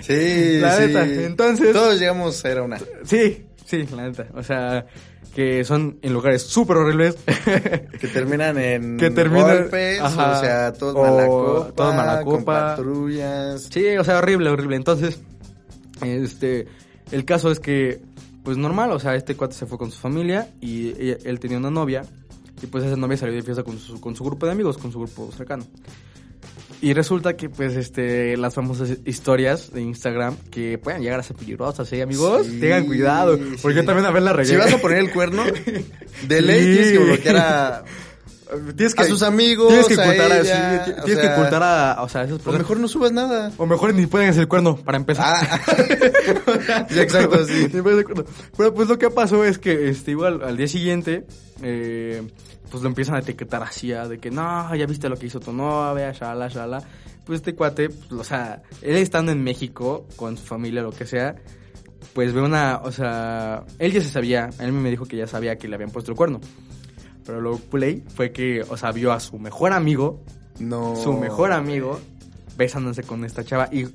Sí, [LAUGHS] La sí. neta, entonces- Todos llegamos a a una. Sí, sí, la neta. O sea, que son en lugares súper horribles. [LAUGHS] Que terminan en Que terminan- golpes, ajá. o sea, todos O mala copa, todos mala con copa. patrullas. Sí, o sea, horrible, horrible. Entonces, este, el caso es que, pues normal, o sea, este cuate se fue con su familia y ella- él tenía una novia y pues esa novia salió de fiesta con su, con su grupo de amigos, con su grupo cercano. Y resulta que, pues, este, las famosas historias de Instagram que pueden llegar a ser peligrosas, ¿eh, amigos? Sí, Tengan cuidado, porque sí. yo también a ver la regué. Si vas a poner el cuerno, [LAUGHS] de ley Sí. tienes que bloquear a... Tienes a sus amigos, tienes que ocultar a, ella, sí, o tienes que ocultar a, o sea, a esas O personas. mejor no subas nada. O mejor ni pueden hacer el cuerno, para empezar. Ah, [LAUGHS] sí, exacto, sí. Pero pues lo que pasó es que este, igual al día siguiente, eh, pues lo empiezan a etiquetar así, ah, de que no, ya viste lo que hizo tu novia, shala, shala. Pues este cuate, pues, o sea, él estando en México con su familia, lo que sea, pues ve una, o sea, él ya se sabía, él me dijo que ya sabía que le habían puesto el cuerno. Pero lo play fue que, o sea, vio a su mejor amigo, No. su mejor amigo, besándose con esta chava. Y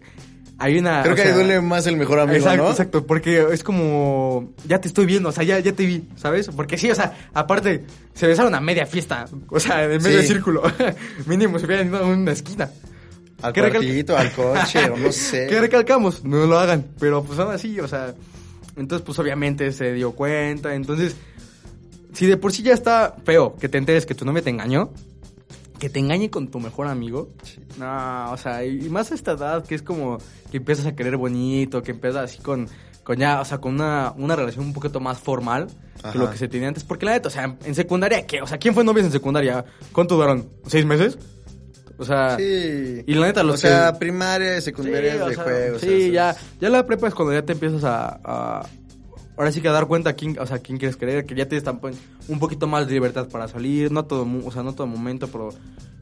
hay una. Creo que sea, ahí duele más el mejor amigo, exacto, ¿no? exacto, porque es como, ya te estoy viendo, o sea, ya, ya te vi, ¿sabes? Porque sí, o sea, aparte, se besaron a media fiesta, o sea, en medio Sí. círculo, [LAUGHS] mínimo se hubieran ido a una esquina. Al ¿Qué recal- cuartito, al coche, o no sé. [LAUGHS] ¿Qué recalcamos? No lo hagan, pero pues aún así, o sea, entonces pues obviamente se dio cuenta, entonces, si de por sí ya está feo que te enteres que tu novia te engañó, que te engañe con tu mejor amigo, no, o sea, y más a esta edad que es como que empiezas a querer bonito, que empiezas así con, con ya, o sea, con una, una relación un poquito más formal que lo que se tenía antes, porque la neta, o sea, en secundaria, ¿qué? O sea, ¿quién fue novias en secundaria? ¿Cuánto duraron? ¿Seis meses? O sea, Sí. y la neta, los O sea, que- primaria secundaria Sí, o de sea, juegos. Sí, ya, ya la prepa es cuando ya te empiezas a, a- ahora sí que dar cuenta a quién, o sea, quién quieres creer, que ya tienes un poquito más libertad para salir, no todo, o sea, no todo momento, pero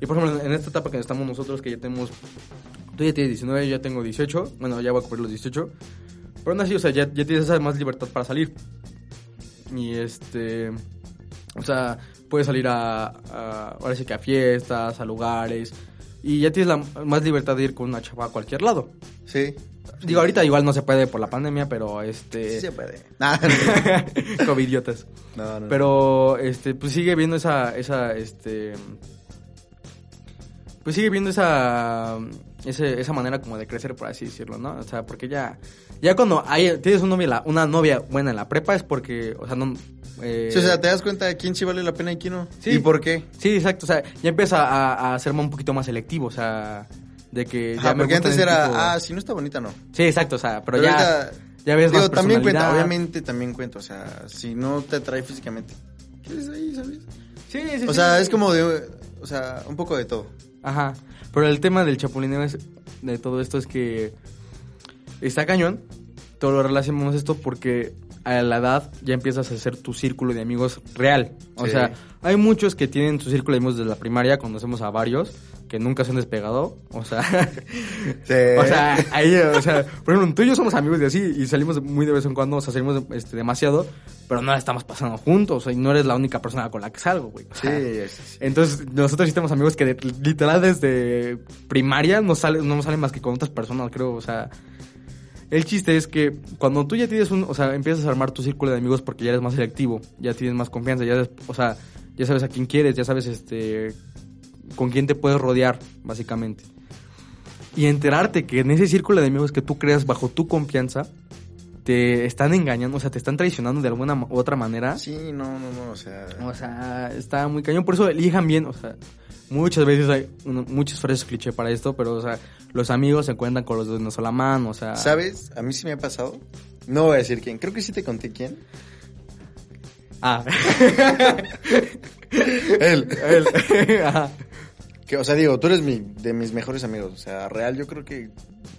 y por ejemplo, en esta etapa que estamos nosotros que ya tenemos tú ya tienes 19, yo ya tengo 18, bueno, ya voy a cumplir los 18. Pero aún así, o sea, ya, tienes esa más libertad para salir. Y este o sea, puedes salir a- ahora sí que a fiestas, a lugares y ya tienes la más libertad de ir con una chava a cualquier lado. Sí. Digo, ahorita igual no se puede por la pandemia, pero este. Sí se puede. [LAUGHS] Nah, Covidiotas. no, no. Pero, este, pues sigue viendo esa, esa, este. Pues sigue viendo esa. Ese, esa manera como de crecer, por así decirlo, ¿no? O sea, porque ya. Ya cuando hay, tienes una novia, una novia buena en la prepa es porque, o sea, no. Eh, Sí, o sea, te das cuenta de quién sí vale la pena y quién no. Sí. ¿Y por qué? Sí, exacto. O sea, ya empieza a, a ser un poquito más selectivo, o sea, de que ya Ajá, me porque antes era, tipo- ah, si no está bonita, no. Sí, exacto, o sea, pero, Pero ya, ahorita, ya ves Digo, más también cuenta, obviamente también cuenta, o sea, si no te atrae físicamente, ¿qué es ahí, sabes? Sí, sí, O sí. sea, es como de, o sea, un poco de todo. Ajá. Pero el tema del chapulineo es, de todo esto es que está cañón. Todo lo relacionamos esto porque a la edad ya empiezas a hacer tu círculo de amigos real. O Sí. sea, hay muchos que tienen su círculo de amigos desde la primaria, conocemos a varios que nunca se han despegado. O sea, Sí. [LAUGHS] o sea, ahí, o sea, por ejemplo, tú y yo somos amigos de así y salimos muy de vez en cuando, o sea, salimos este, demasiado, pero no la estamos pasando juntos, o sea, y no eres la única persona con la que salgo, güey. O Sí, sea, sí, sí. entonces, nosotros sí tenemos amigos que de- literal desde primaria no salen, no salen más que con otras personas, creo. O sea, el chiste es que cuando tú ya tienes un, o sea, empiezas a armar tu círculo de amigos porque ya eres más selectivo, ya tienes más confianza, ya, o sea, ya sabes a quién quieres, ya sabes, este, con quién te puedes rodear, básicamente. Y enterarte que en ese círculo de amigos que tú creas bajo tu confianza, te están engañando, o sea, te están traicionando de alguna u otra manera. Sí, no, no, no, o sea... O sea, está muy cañón. Por eso elijan bien. O sea, muchas veces hay muchas frases cliché para esto, pero, o sea, los amigos se encuentran con los de una sola mano. O sea, ¿Sabes? A mí sí me ha pasado. No voy a decir quién. Creo que sí te conté quién. Ah, [LAUGHS] Él. [LAUGHS] él. [LAUGHS] Ajá. Que, o sea, digo, tú eres mi, de mis mejores amigos. O sea, real, yo creo que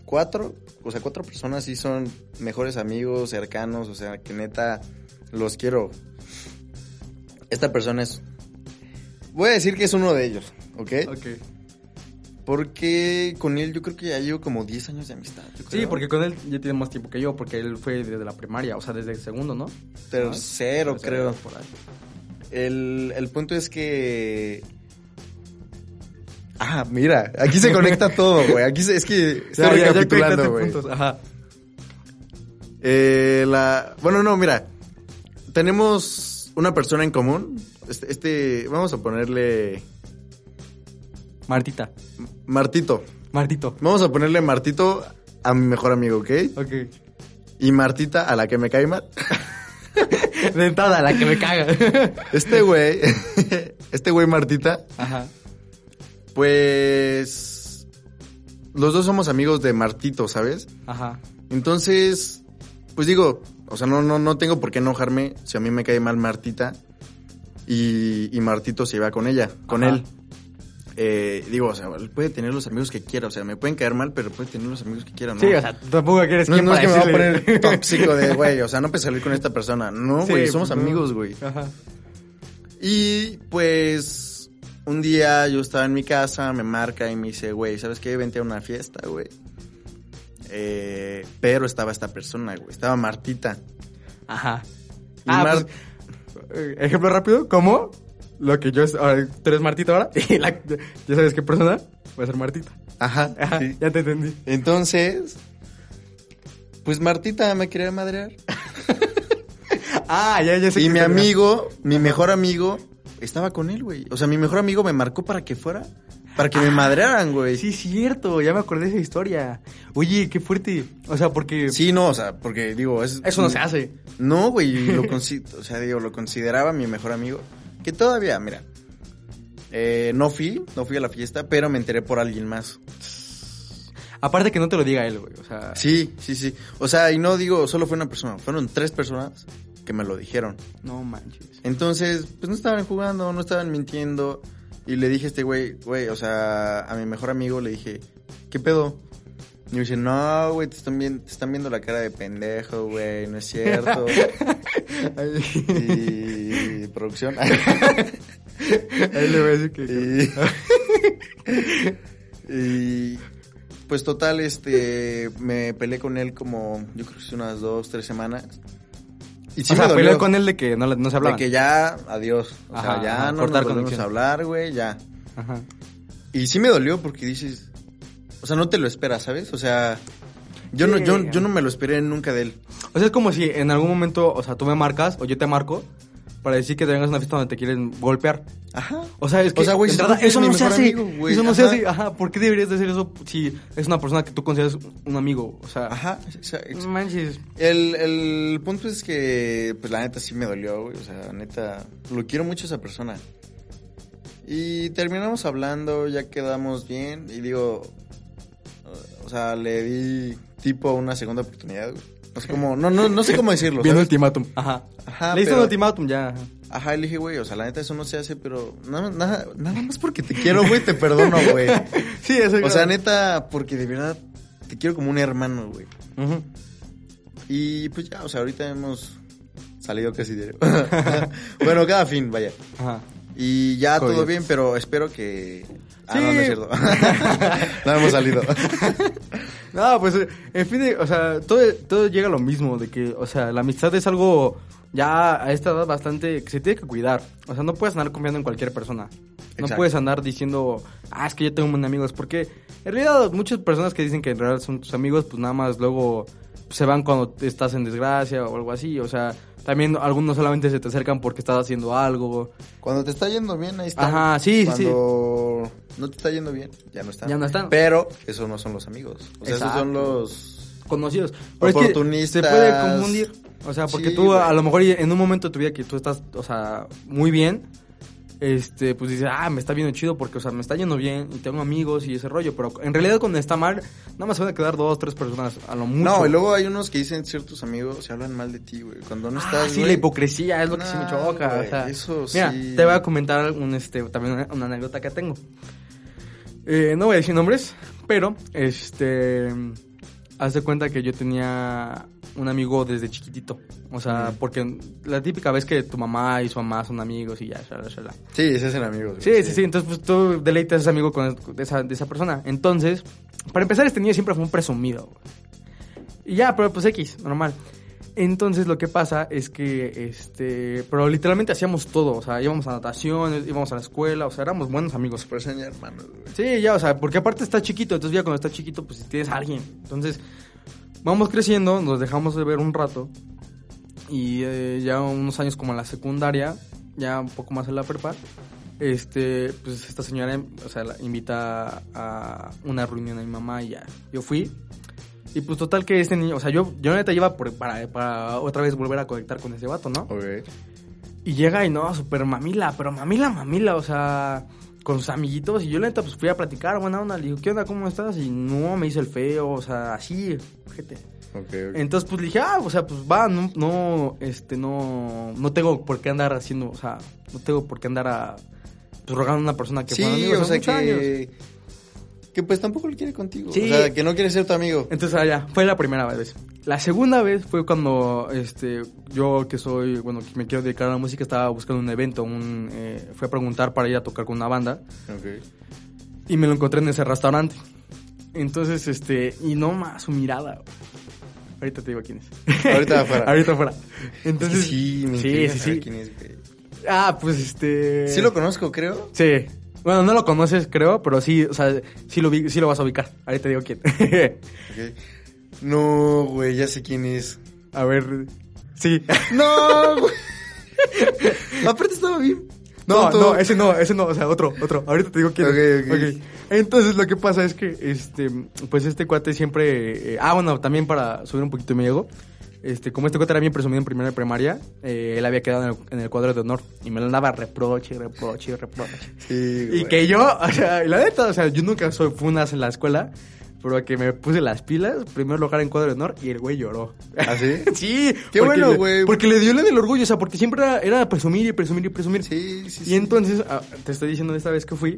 cuatro, o sea, cuatro personas sí son mejores amigos, cercanos. O sea, que neta los quiero. Esta persona es. Voy a decir que es uno de ellos, ¿ok? Ok. Porque con él yo creo que ya llevo como 10 años de amistad. Sí, porque con él ya tiene más tiempo que yo, porque él fue desde la primaria, o sea, desde el segundo, ¿no? Pero ¿No? cero, O sea, creo. por ahí. El, el punto es que. Ah, mira, aquí se conecta [LAUGHS] todo, güey. Aquí se- es que Ya, ya recapitulando, güey. Ajá. Eh, la, bueno, no, mira. Tenemos una persona en común. Este, este, vamos a ponerle Martita. Martito. Martito. Vamos a ponerle Martito a mi mejor amigo, ¿ok? Ok. Y Martita a la que me cae mal. [LAUGHS] Dentada, la que me caga. Este güey, [LAUGHS] este güey Martita, Ajá. Pues los dos somos amigos de Martito, ¿sabes? Ajá. Entonces, pues digo, o sea, no, no, no tengo por qué enojarme si a mí me cae mal Martita y, y Martito se va con ella, con Ajá. él. Eh, digo, o sea, él puede tener los amigos que quiera, o sea, me pueden caer mal, pero puede tener los amigos que quiera, ¿no? Sí, o sea, tampoco quieres no, no es que me voy a poner [LAUGHS] tóxico de, güey, o sea, no puedes salir con esta persona. No, Sí, güey, somos pues, no. amigos, güey. Ajá. Y pues un día yo estaba en mi casa, me marca y me dice, güey, ¿sabes qué? Vente a una fiesta, güey. Eh, pero estaba esta persona, güey. Estaba Martita. Ajá. Y Ah, Mar- pues, ejemplo rápido, ¿cómo? Lo que yo... es- ahora, tú eres Martita ahora [LAUGHS] y la, ya sabes qué persona va a ser Martita. Ajá. Ajá, sí. ya te entendí. Entonces, pues Martita me quería madrear. [LAUGHS] Ah, ya, ya sé Y mi amigo, mi mejor amigo, estaba con él, güey. O sea, mi mejor amigo me marcó para que fuera, para que me madrearan, güey. Sí, cierto, ya me acordé de esa historia. Oye, qué fuerte. O sea, porque... Sí, no, o sea, porque digo, es... Eso no se hace. No, güey, lo [LAUGHS] o sea, digo, lo consideraba mi mejor amigo. Que todavía, mira, eh, no fui, no fui a la fiesta, pero me enteré por alguien más. Aparte que no te lo diga él, güey. O sea... Sí, sí, sí. O sea, y no digo, solo fue una persona, fueron tres personas que me lo dijeron. No manches. Entonces, pues no estaban jugando, no estaban mintiendo. Y le dije a este güey, güey, o sea, a mi mejor amigo le dije, ¿qué pedo? Y me dice, no, güey, te están viendo, te están viendo la cara de pendejo, güey, no es cierto. [LAUGHS] y producción. [LAUGHS] Ahí le voy a decir que... y, [LAUGHS] y, pues total, este, me peleé con él como, yo creo que unas dos, tres semanas. Y o sea, peleó con él de que no, no se de hablaban. que ya, adiós. O Ajá, sea, ya ajá, no cortar nos volvemos conexión. a hablar, güey, ya. Ajá. Y sí me dolió porque dices, o sea, no te lo esperas, ¿sabes? O sea, yo no, Sí. yo, yo no me lo esperé nunca de él. O sea, es como si en algún momento, o sea, tú me marcas o yo te marco para decir que te vengas a una fiesta donde te quieren golpear. Ajá. O sea, es que O sea, si entrada, eres eso no se hace. amigo, eso no se ajá. hace. Ajá, ¿por qué deberías de hacer eso si es una persona que tú consideras un amigo? O sea, Ajá. o sea, manches. El, el punto es que, pues la neta sí me dolió, güey. O sea, neta, lo quiero mucho a esa persona. Y terminamos hablando, ya quedamos bien. Y digo, o sea, le di tipo una segunda oportunidad, güey. No sé cómo, no, no, no sé cómo decirlo. Viene ultimátum. Ajá. Ajá, Le hice un pero- ultimátum ya. ajá. Ajá, y le dije, güey, o sea, la neta eso no se hace, pero nada, nada, nada más porque te quiero, güey, te perdono, güey. [LAUGHS] Sí, eso O sea, neta, porque de verdad te quiero como un hermano, güey. Ujú. Y pues ya, o sea, ahorita hemos Salido casi diario. [LAUGHS] bueno, cada fin, vaya. Ajá. Y ya todo bien, pero espero que... Ah, Sí. no, no es cierto. [LAUGHS] no hemos salido. [LAUGHS] No, pues, en fin, o sea, todo, todo llega a lo mismo, de que, o sea, la amistad es algo ya a esta edad bastante que se tiene que cuidar. O sea, no puedes andar confiando en cualquier persona. No Exacto. puedes andar diciendo, ah, es que yo tengo un buen amigos, porque en realidad muchas personas que dicen que en realidad son tus amigos, pues nada más luego se van cuando estás en desgracia o algo así. O sea, también algunos solamente se te acercan porque estás haciendo algo. Cuando te está yendo bien, ahí está. Ajá, sí, sí, sí. Cuando no te está yendo bien, ya no están. Ya no están. Pero esos no son los amigos. O sea, esos son los... conocidos. Pero es que Oportunistas. se puede confundir. O sea, porque Sí, tú a lo mejor en un momento de tu vida que tú estás, o sea, muy bien, este, pues dices, ah, me está viendo chido porque, o sea, me está yendo bien y tengo amigos y ese rollo. Pero en realidad cuando está mal, nada más se van a quedar dos, tres personas a lo mucho. No, y luego hay unos que dicen ciertos amigos se hablan mal de ti, güey. Cuando no Ah, estás, sí, la hipocresía es lo que sí me choca. o sea, eso mira, sí. te voy a comentar un, este, también una, una anécdota que tengo. Eh, no voy a decir nombres, pero, este, haz de cuenta que yo tenía un amigo desde chiquitito. O sea, Ujú. porque la típica vez que tu mamá y su mamá son amigos y ya, shala, shala. Sí, se hacen amigos. Sí, güey, sí, sí. Entonces, pues tú deleitas a ese amigo con de esa, de esa persona. Entonces, para empezar, este niño siempre fue un presumido. güey. Y ya, pero pues X, normal. Entonces, lo que pasa es que, este, pero literalmente hacíamos todo. O sea, íbamos a natación, íbamos a la escuela, o sea, éramos buenos amigos. Eso ya hermanos. Sí, ya, o sea, porque aparte está chiquito, entonces ya cuando está chiquito, pues tienes a alguien. Entonces, vamos creciendo, nos dejamos de ver un rato. Y eh, ya unos años como en la secundaria, ya un poco más en la prepa, este, pues esta señora, o sea, la invita a una reunión a mi mamá y ya. Yo fui. Y pues total que este niño, o sea, yo, yo neta por, para, para otra vez volver a conectar con ese vato, ¿no? Ok. Y llega y no, súper mamila, pero mamila, mamila, o sea, con sus amiguitos. Y yo la neta, pues fui a platicar, buena onda, le digo, ¿qué onda, cómo estás? Y no, me hizo el feo, o sea, así, gente. Ok, ok. Entonces, pues le dije, ah, o sea, pues va, no, no, este, no, no tengo por qué andar haciendo, o sea, no tengo por qué andar a, pues rogando a una persona que sí, fueron amigos o sea años. Que... Pues tampoco lo quiere contigo. Sí. O sea, que no quiere ser tu amigo. Entonces, allá, fue la primera vez. La segunda vez fue cuando, este, yo que soy, bueno, que me quiero dedicar a la música, estaba buscando un evento, un, eh, fui a preguntar para ir a tocar con una banda. Ok. Y me lo encontré en ese restaurante. Entonces, este, y no más su mirada. Ahorita te digo quién es. Ahorita afuera. [LAUGHS] Ahorita afuera. Entonces, sí, me sí, sí, quién es, güey. Ah, pues este. Sí lo conozco, creo. Sí. Bueno, no lo conoces, creo, pero sí, o sea, sí lo, sí lo vas a ubicar. Ahorita te digo quién. [LAUGHS] No, güey, ya sé quién es. a ver. Sí. No, güey. Aparte estaba bien. No, no, ese no, ese no, o sea, otro, otro. Ahorita te digo quién es. Ok, ok. Ok. Entonces lo que pasa es que, este, pues este cuate siempre, eh, ah, bueno, también para subir un poquito mi ego, este, como este cuate era bien presumido en primera de primaria, eh, él había quedado en el, en el cuadro de honor y me lo andaba reproche, reproche, reproche. Sí, Y que yo, [LAUGHS] o sea, y la neta, o sea, yo nunca soy funas en la escuela, pero que me puse las pilas, primer lugar en cuadro de honor y el güey lloró. ¿Ah, sí? [LAUGHS] Sí, Qué bueno, güey. Porque le dio la del orgullo, o sea, porque siempre era, era presumir y presumir y presumir. Sí, sí, Y sí. entonces, ah, te estoy diciendo esta vez que fui,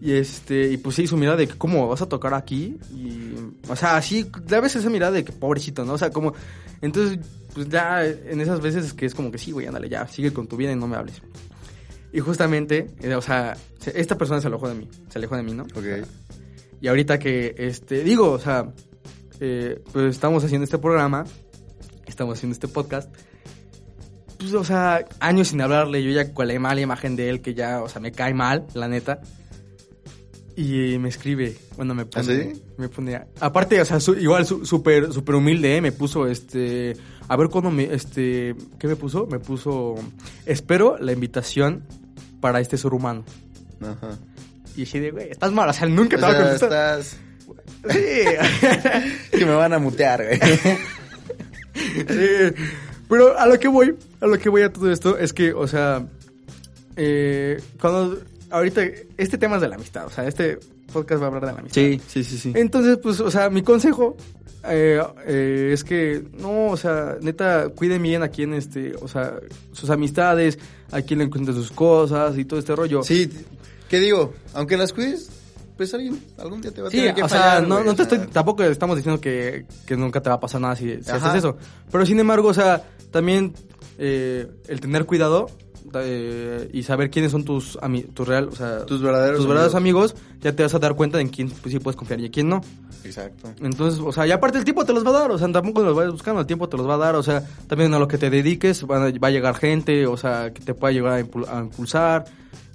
y este, y pues sí, su mirada de que cómo vas a tocar aquí, y, o sea, así, a veces esa mirada de que pobrecito, ¿no? O sea, como, entonces, pues ya en esas veces que es como que sí, güey, ándale, ya, sigue con tu vida y no me hables. Y justamente, eh, o sea, se- esta persona se alejó de mí, se alejó de mí, ¿no? Ok. Y ahorita que, este, digo, o sea, eh, pues estamos haciendo este programa, estamos haciendo este podcast, pues, o sea, años sin hablarle, yo ya con la mala imagen de él, que ya, o sea, me cae mal, la neta. Y me escribe, bueno, me pone, ¿Ah, sí? me pone, aparte, o sea, su- igual su- súper, súper humilde, ¿eh? me puso, este, a ver cuándo me, este, ¿qué me puso? Me puso, espero la invitación para este ser humano. Ajá. Y así de, güey, estás mal, o sea, nunca O te va a sea, estás... Sí. [LAUGHS] Que me van a mutear, güey. [LAUGHS] Sí. Pero a lo que voy, a lo que voy a todo esto es que, o sea, eh, cuando ahorita este tema es de la amistad, o sea, este podcast va a hablar de la amistad. sí, sí, sí. Entonces, pues, o sea, mi consejo eh, eh, es que no, o sea, neta, cuiden bien a quien, este, o sea, sus amistades, a quien le encuentren sus cosas y todo este rollo. Sí, ¿qué digo? Aunque las cuides, pues alguien, algún día te va a Sí, tener que o sea, no, no te o sea, estoy, tampoco estamos diciendo que, que nunca te va a pasar nada si, haces eso. Pero sin embargo, o sea, también eh, el tener cuidado eh, y saber quiénes son tus tus real, o sea, Tus verdaderos tus verdaderos amigos, ya te vas a dar cuenta de en quién pues, sí puedes confiar y en quién no. Exacto. Entonces, o sea, y aparte el tiempo te los va a dar, o sea, tampoco los vayas buscando, el tiempo te los va a dar, o sea, también a lo que te dediques van a- va a llegar gente, o sea, que te pueda llegar a, impul- a impulsar,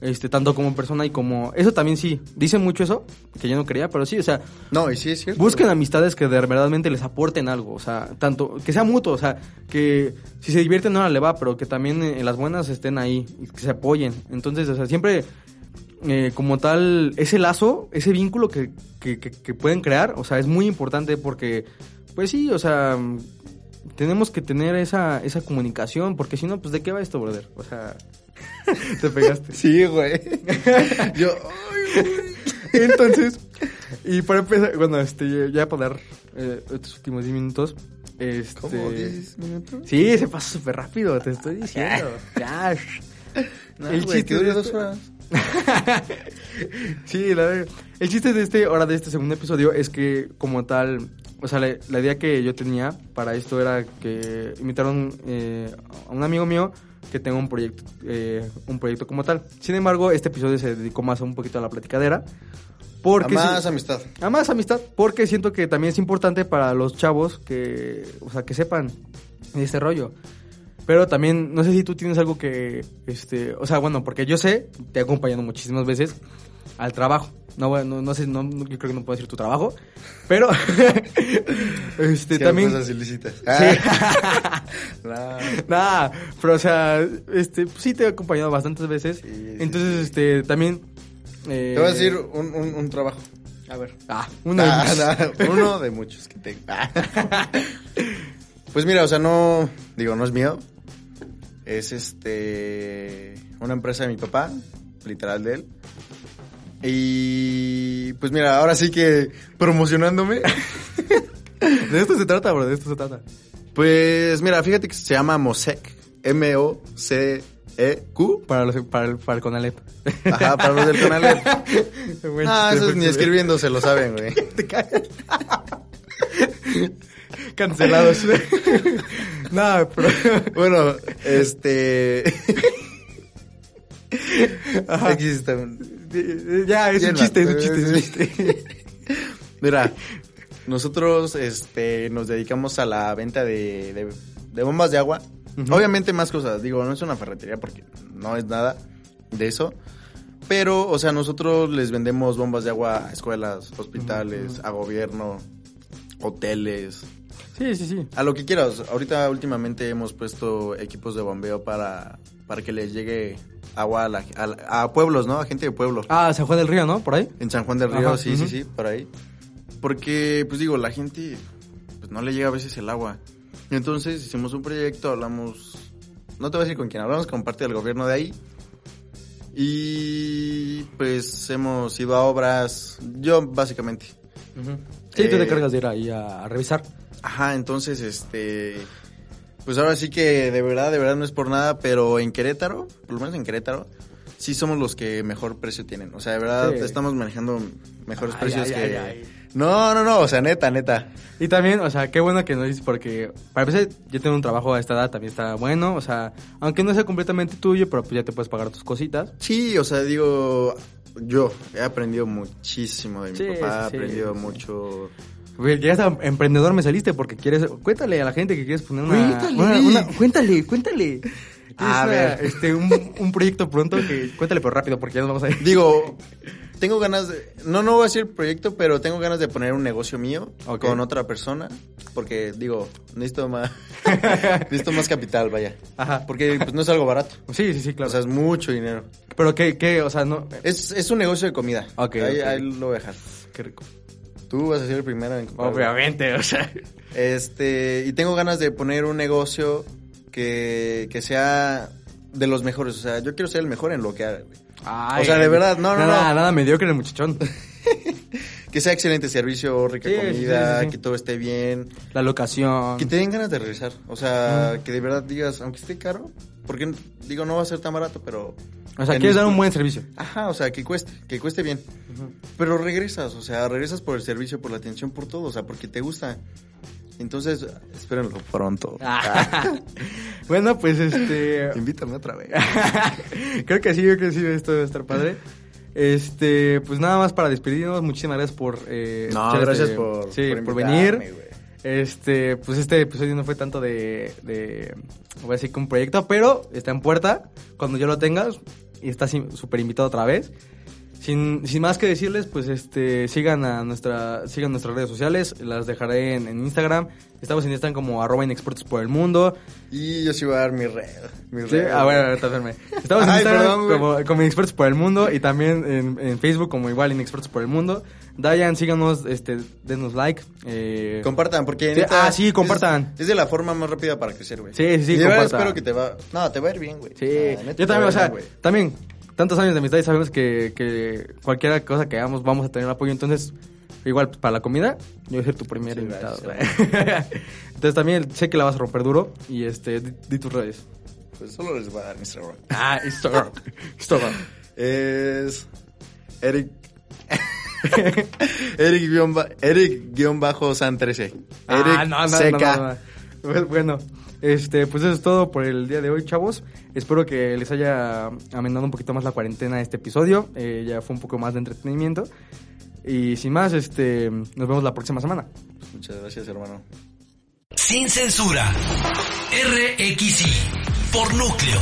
este, tanto como persona y como... Eso también sí, dicen mucho eso, que yo no quería, pero sí, o sea, No, y sí es cierto. busquen amistades que de verdaderamente les aporten algo, o sea, tanto, que sea mutuo, o sea, que si se divierten no le va, pero que también en las buenas estén ahí, y que se apoyen. Entonces, o sea, siempre eh, como tal, ese lazo, ese vínculo que, que, que- que pueden crear, o sea, es muy importante porque, pues sí, o sea, tenemos que tener esa, esa comunicación, porque si no, pues de qué va esto, brother. O sea, [LAUGHS] te pegaste. Sí, güey. [LAUGHS] Yo, Entonces, y para empezar, bueno, este, ya para dar eh, estos últimos 10 minutos, este... ¿cómo? ¿10 minutos? Sí, se pasa súper rápido, te estoy diciendo. [LAUGHS] ya. No, El güey, chiste de dos esto- horas. sí, la verdad. El chiste de este, ahora de este segundo episodio es que como tal, o sea, la, la idea que yo tenía para esto era que invitaron eh, a un amigo mío que tenga un proyecto, eh, un proyecto como tal. Sin embargo, este episodio se dedicó más a un poquito a la platicadera. Porque A más amistad. a más amistad, porque siento que también es importante para los chavos que, o sea, que sepan este rollo. Pero también, no sé si tú tienes algo que, este, o sea, bueno, porque yo sé, te he acompañado muchísimas veces al trabajo. No, bueno, no, no sé, no, yo creo que no puedo decir tu trabajo, pero, [LAUGHS] este, Sí, también... Cosas ilícitas. Sí. No. Nah, pero o sea, este, pues sí te he acompañado bastantes veces. Sí, Entonces, este, también... eh, Te voy a decir un, un, un trabajo. A ver. Ah, uno Ah, de no, uno de muchos que tengo. [LAUGHS] Pues mira, o sea, no, digo, no es mío. Es este, una empresa de mi papá, literal de él. Y pues mira, ahora sí que promocionándome. [LAUGHS] De esto se trata, bro, de esto se trata. Pues mira, fíjate que se llama Mosec. M-O-C-E-Q. Para, los, para, el, para el Conalep. Ajá, para los del canal. Buen [LAUGHS] Ah, esos buen ni escribiendo se lo saben, güey. [LAUGHS] Te callas. Cancelados. Nada, pero. Bueno, este. Ajá. Existe. Ya, es un chiste, es un ma- chiste, es un chiste. [LAUGHS] Mira, nosotros este, nos dedicamos a la venta de, de- de bombas de agua. Obviamente más cosas. Digo, no es una ferretería porque no es nada de eso. Pero, o sea, nosotros les vendemos bombas de agua a escuelas, hospitales, a gobierno, hoteles, Sí, sí, sí. a lo que quieras. Ahorita últimamente hemos puesto equipos de bombeo para, para que les llegue agua a, la- a pueblos, ¿no? A gente de pueblos. Ah, San Juan del Río, ¿no? Por ahí. En San Juan del Río, Ajá, sí, sí, sí, por ahí. Porque, pues digo, la gente, pues no le llega a veces el agua. Entonces hicimos un proyecto, hablamos, no te voy a decir con quién, hablamos con parte del gobierno de ahí. Y pues hemos ido a obras, yo básicamente. Sí, tú te Eh, cargas de ir ahí a, a revisar. Ajá, entonces, este, pues ahora sí que de verdad, de verdad no es por nada, pero en Querétaro, por lo menos en Querétaro, sí somos los que mejor precio tienen. O sea, de verdad Sí. estamos manejando mejores Ay, precios ay, que... ay. No, no, no, o sea, neta, neta. Y también, o sea, qué bueno que nos dices porque para empezar yo tengo un trabajo a esta edad, también está bueno, o sea, aunque no sea completamente tuyo, pero pues ya te puedes pagar tus cositas. Sí, o sea, digo, yo he aprendido muchísimo de mi Sí, papá, he sí. aprendido mucho... Ya hasta emprendedor me saliste porque quieres, cuéntale a la gente que quieres poner una, Cuéntale, una- una- cuéntale, cuéntale. [LAUGHS] A ver. este, un, un proyecto pronto que, cuéntale pero rápido porque ya nos vamos a ir. Digo, tengo ganas de... No, no voy a decir proyecto, pero tengo ganas de poner un negocio mío Ok. con otra persona. Porque, digo, necesito más... [LAUGHS] necesito más capital, vaya. Ajá. Porque pues, no es algo barato. Sí, sí, sí, claro. O sea, es mucho dinero. pero qué, qué, o sea, no, Es, es un negocio de comida. Ok, Ahí, ok. ahí lo voy a dejar. qué rico. Tú vas a ser el primero en comprarlo. Obviamente, o sea. Este, y tengo ganas de poner un negocio que, que sea de los mejores. O sea, yo quiero ser el mejor en lo que haga, güey. Ay, O sea, de verdad, no, no, nada, no. Nada mediocre el muchachón. [LAUGHS] Que sea excelente servicio, rica Sí, comida, sí, sí. que todo esté bien. La locación. Que te den ganas de regresar. O sea, que de verdad digas, aunque esté caro, porque digo, no va a ser tan barato, pero... O sea, quieres dar un buen servicio. Ajá, o sea, que cueste, que cueste bien. Pero regresas, o sea, regresas por el servicio, por la atención, por todo, o sea, porque te gusta. Entonces, espérenlo pronto. Ah. [LAUGHS] Bueno, pues este. [LAUGHS] Invítame otra vez. [LAUGHS] creo que sí, creo que sí, esto debe estar padre. Este, pues nada más para despedirnos, muchísimas gracias por... Eh, No, escuchar gracias este- por- sí, por venir. Este, pues este episodio no fue tanto de, de, voy a decir que un proyecto, pero está en puerta. Cuando yo lo tengas, y está súper invitado otra vez. Sin, sin más que decirles, pues este, sigan a nuestra, sigan nuestras redes sociales, las dejaré en, en Instagram. Estamos en Instagram como arroba inexpertos por el mundo. Y yo sí voy a dar mi red. Mi Sí, red. ah, bueno, ahorita espérame. Estamos en Ay, Instagram perdón, como, como Inexpertos por el Mundo y también en, en Facebook como igual Inexpertos por el Mundo. Dayan, síganos, este, denos like. Eh, Compartan, porque... Sí, neta, ah, sí, compartan. Es, es de la forma más rápida para crecer, güey. Sí, sí, sí, Y de verdad compartan. espero que te va... No, te va a ir bien, güey. sí, Ah, neta, yo también, o sea, bien, también, tantos años de amistad y sabemos que, que cualquier cosa que hagamos vamos a tener apoyo. Entonces, igual pues, para la comida, yo voy a ser tu primer Sí, invitado. [LAUGHS] Entonces también sé que la vas a romper duro y este, di, di tus redes. Pues solo les voy a dar mi Instagram. Ah, Instagram. [LAUGHS] Instagram. Es... Eric... [LAUGHS] Eric guion ba- Eric guion bajo San 13. Eric Ah, no, no, seca. no, no, no. Bueno, este, pues eso es todo por el día de hoy, chavos. Espero que les haya amenado un poquito más la cuarentena este episodio. Eh, ya fue un poco más de entretenimiento. Y sin más, este, nos vemos la próxima semana. Muchas gracias, hermano. Sin censura. RXI. Por núcleo.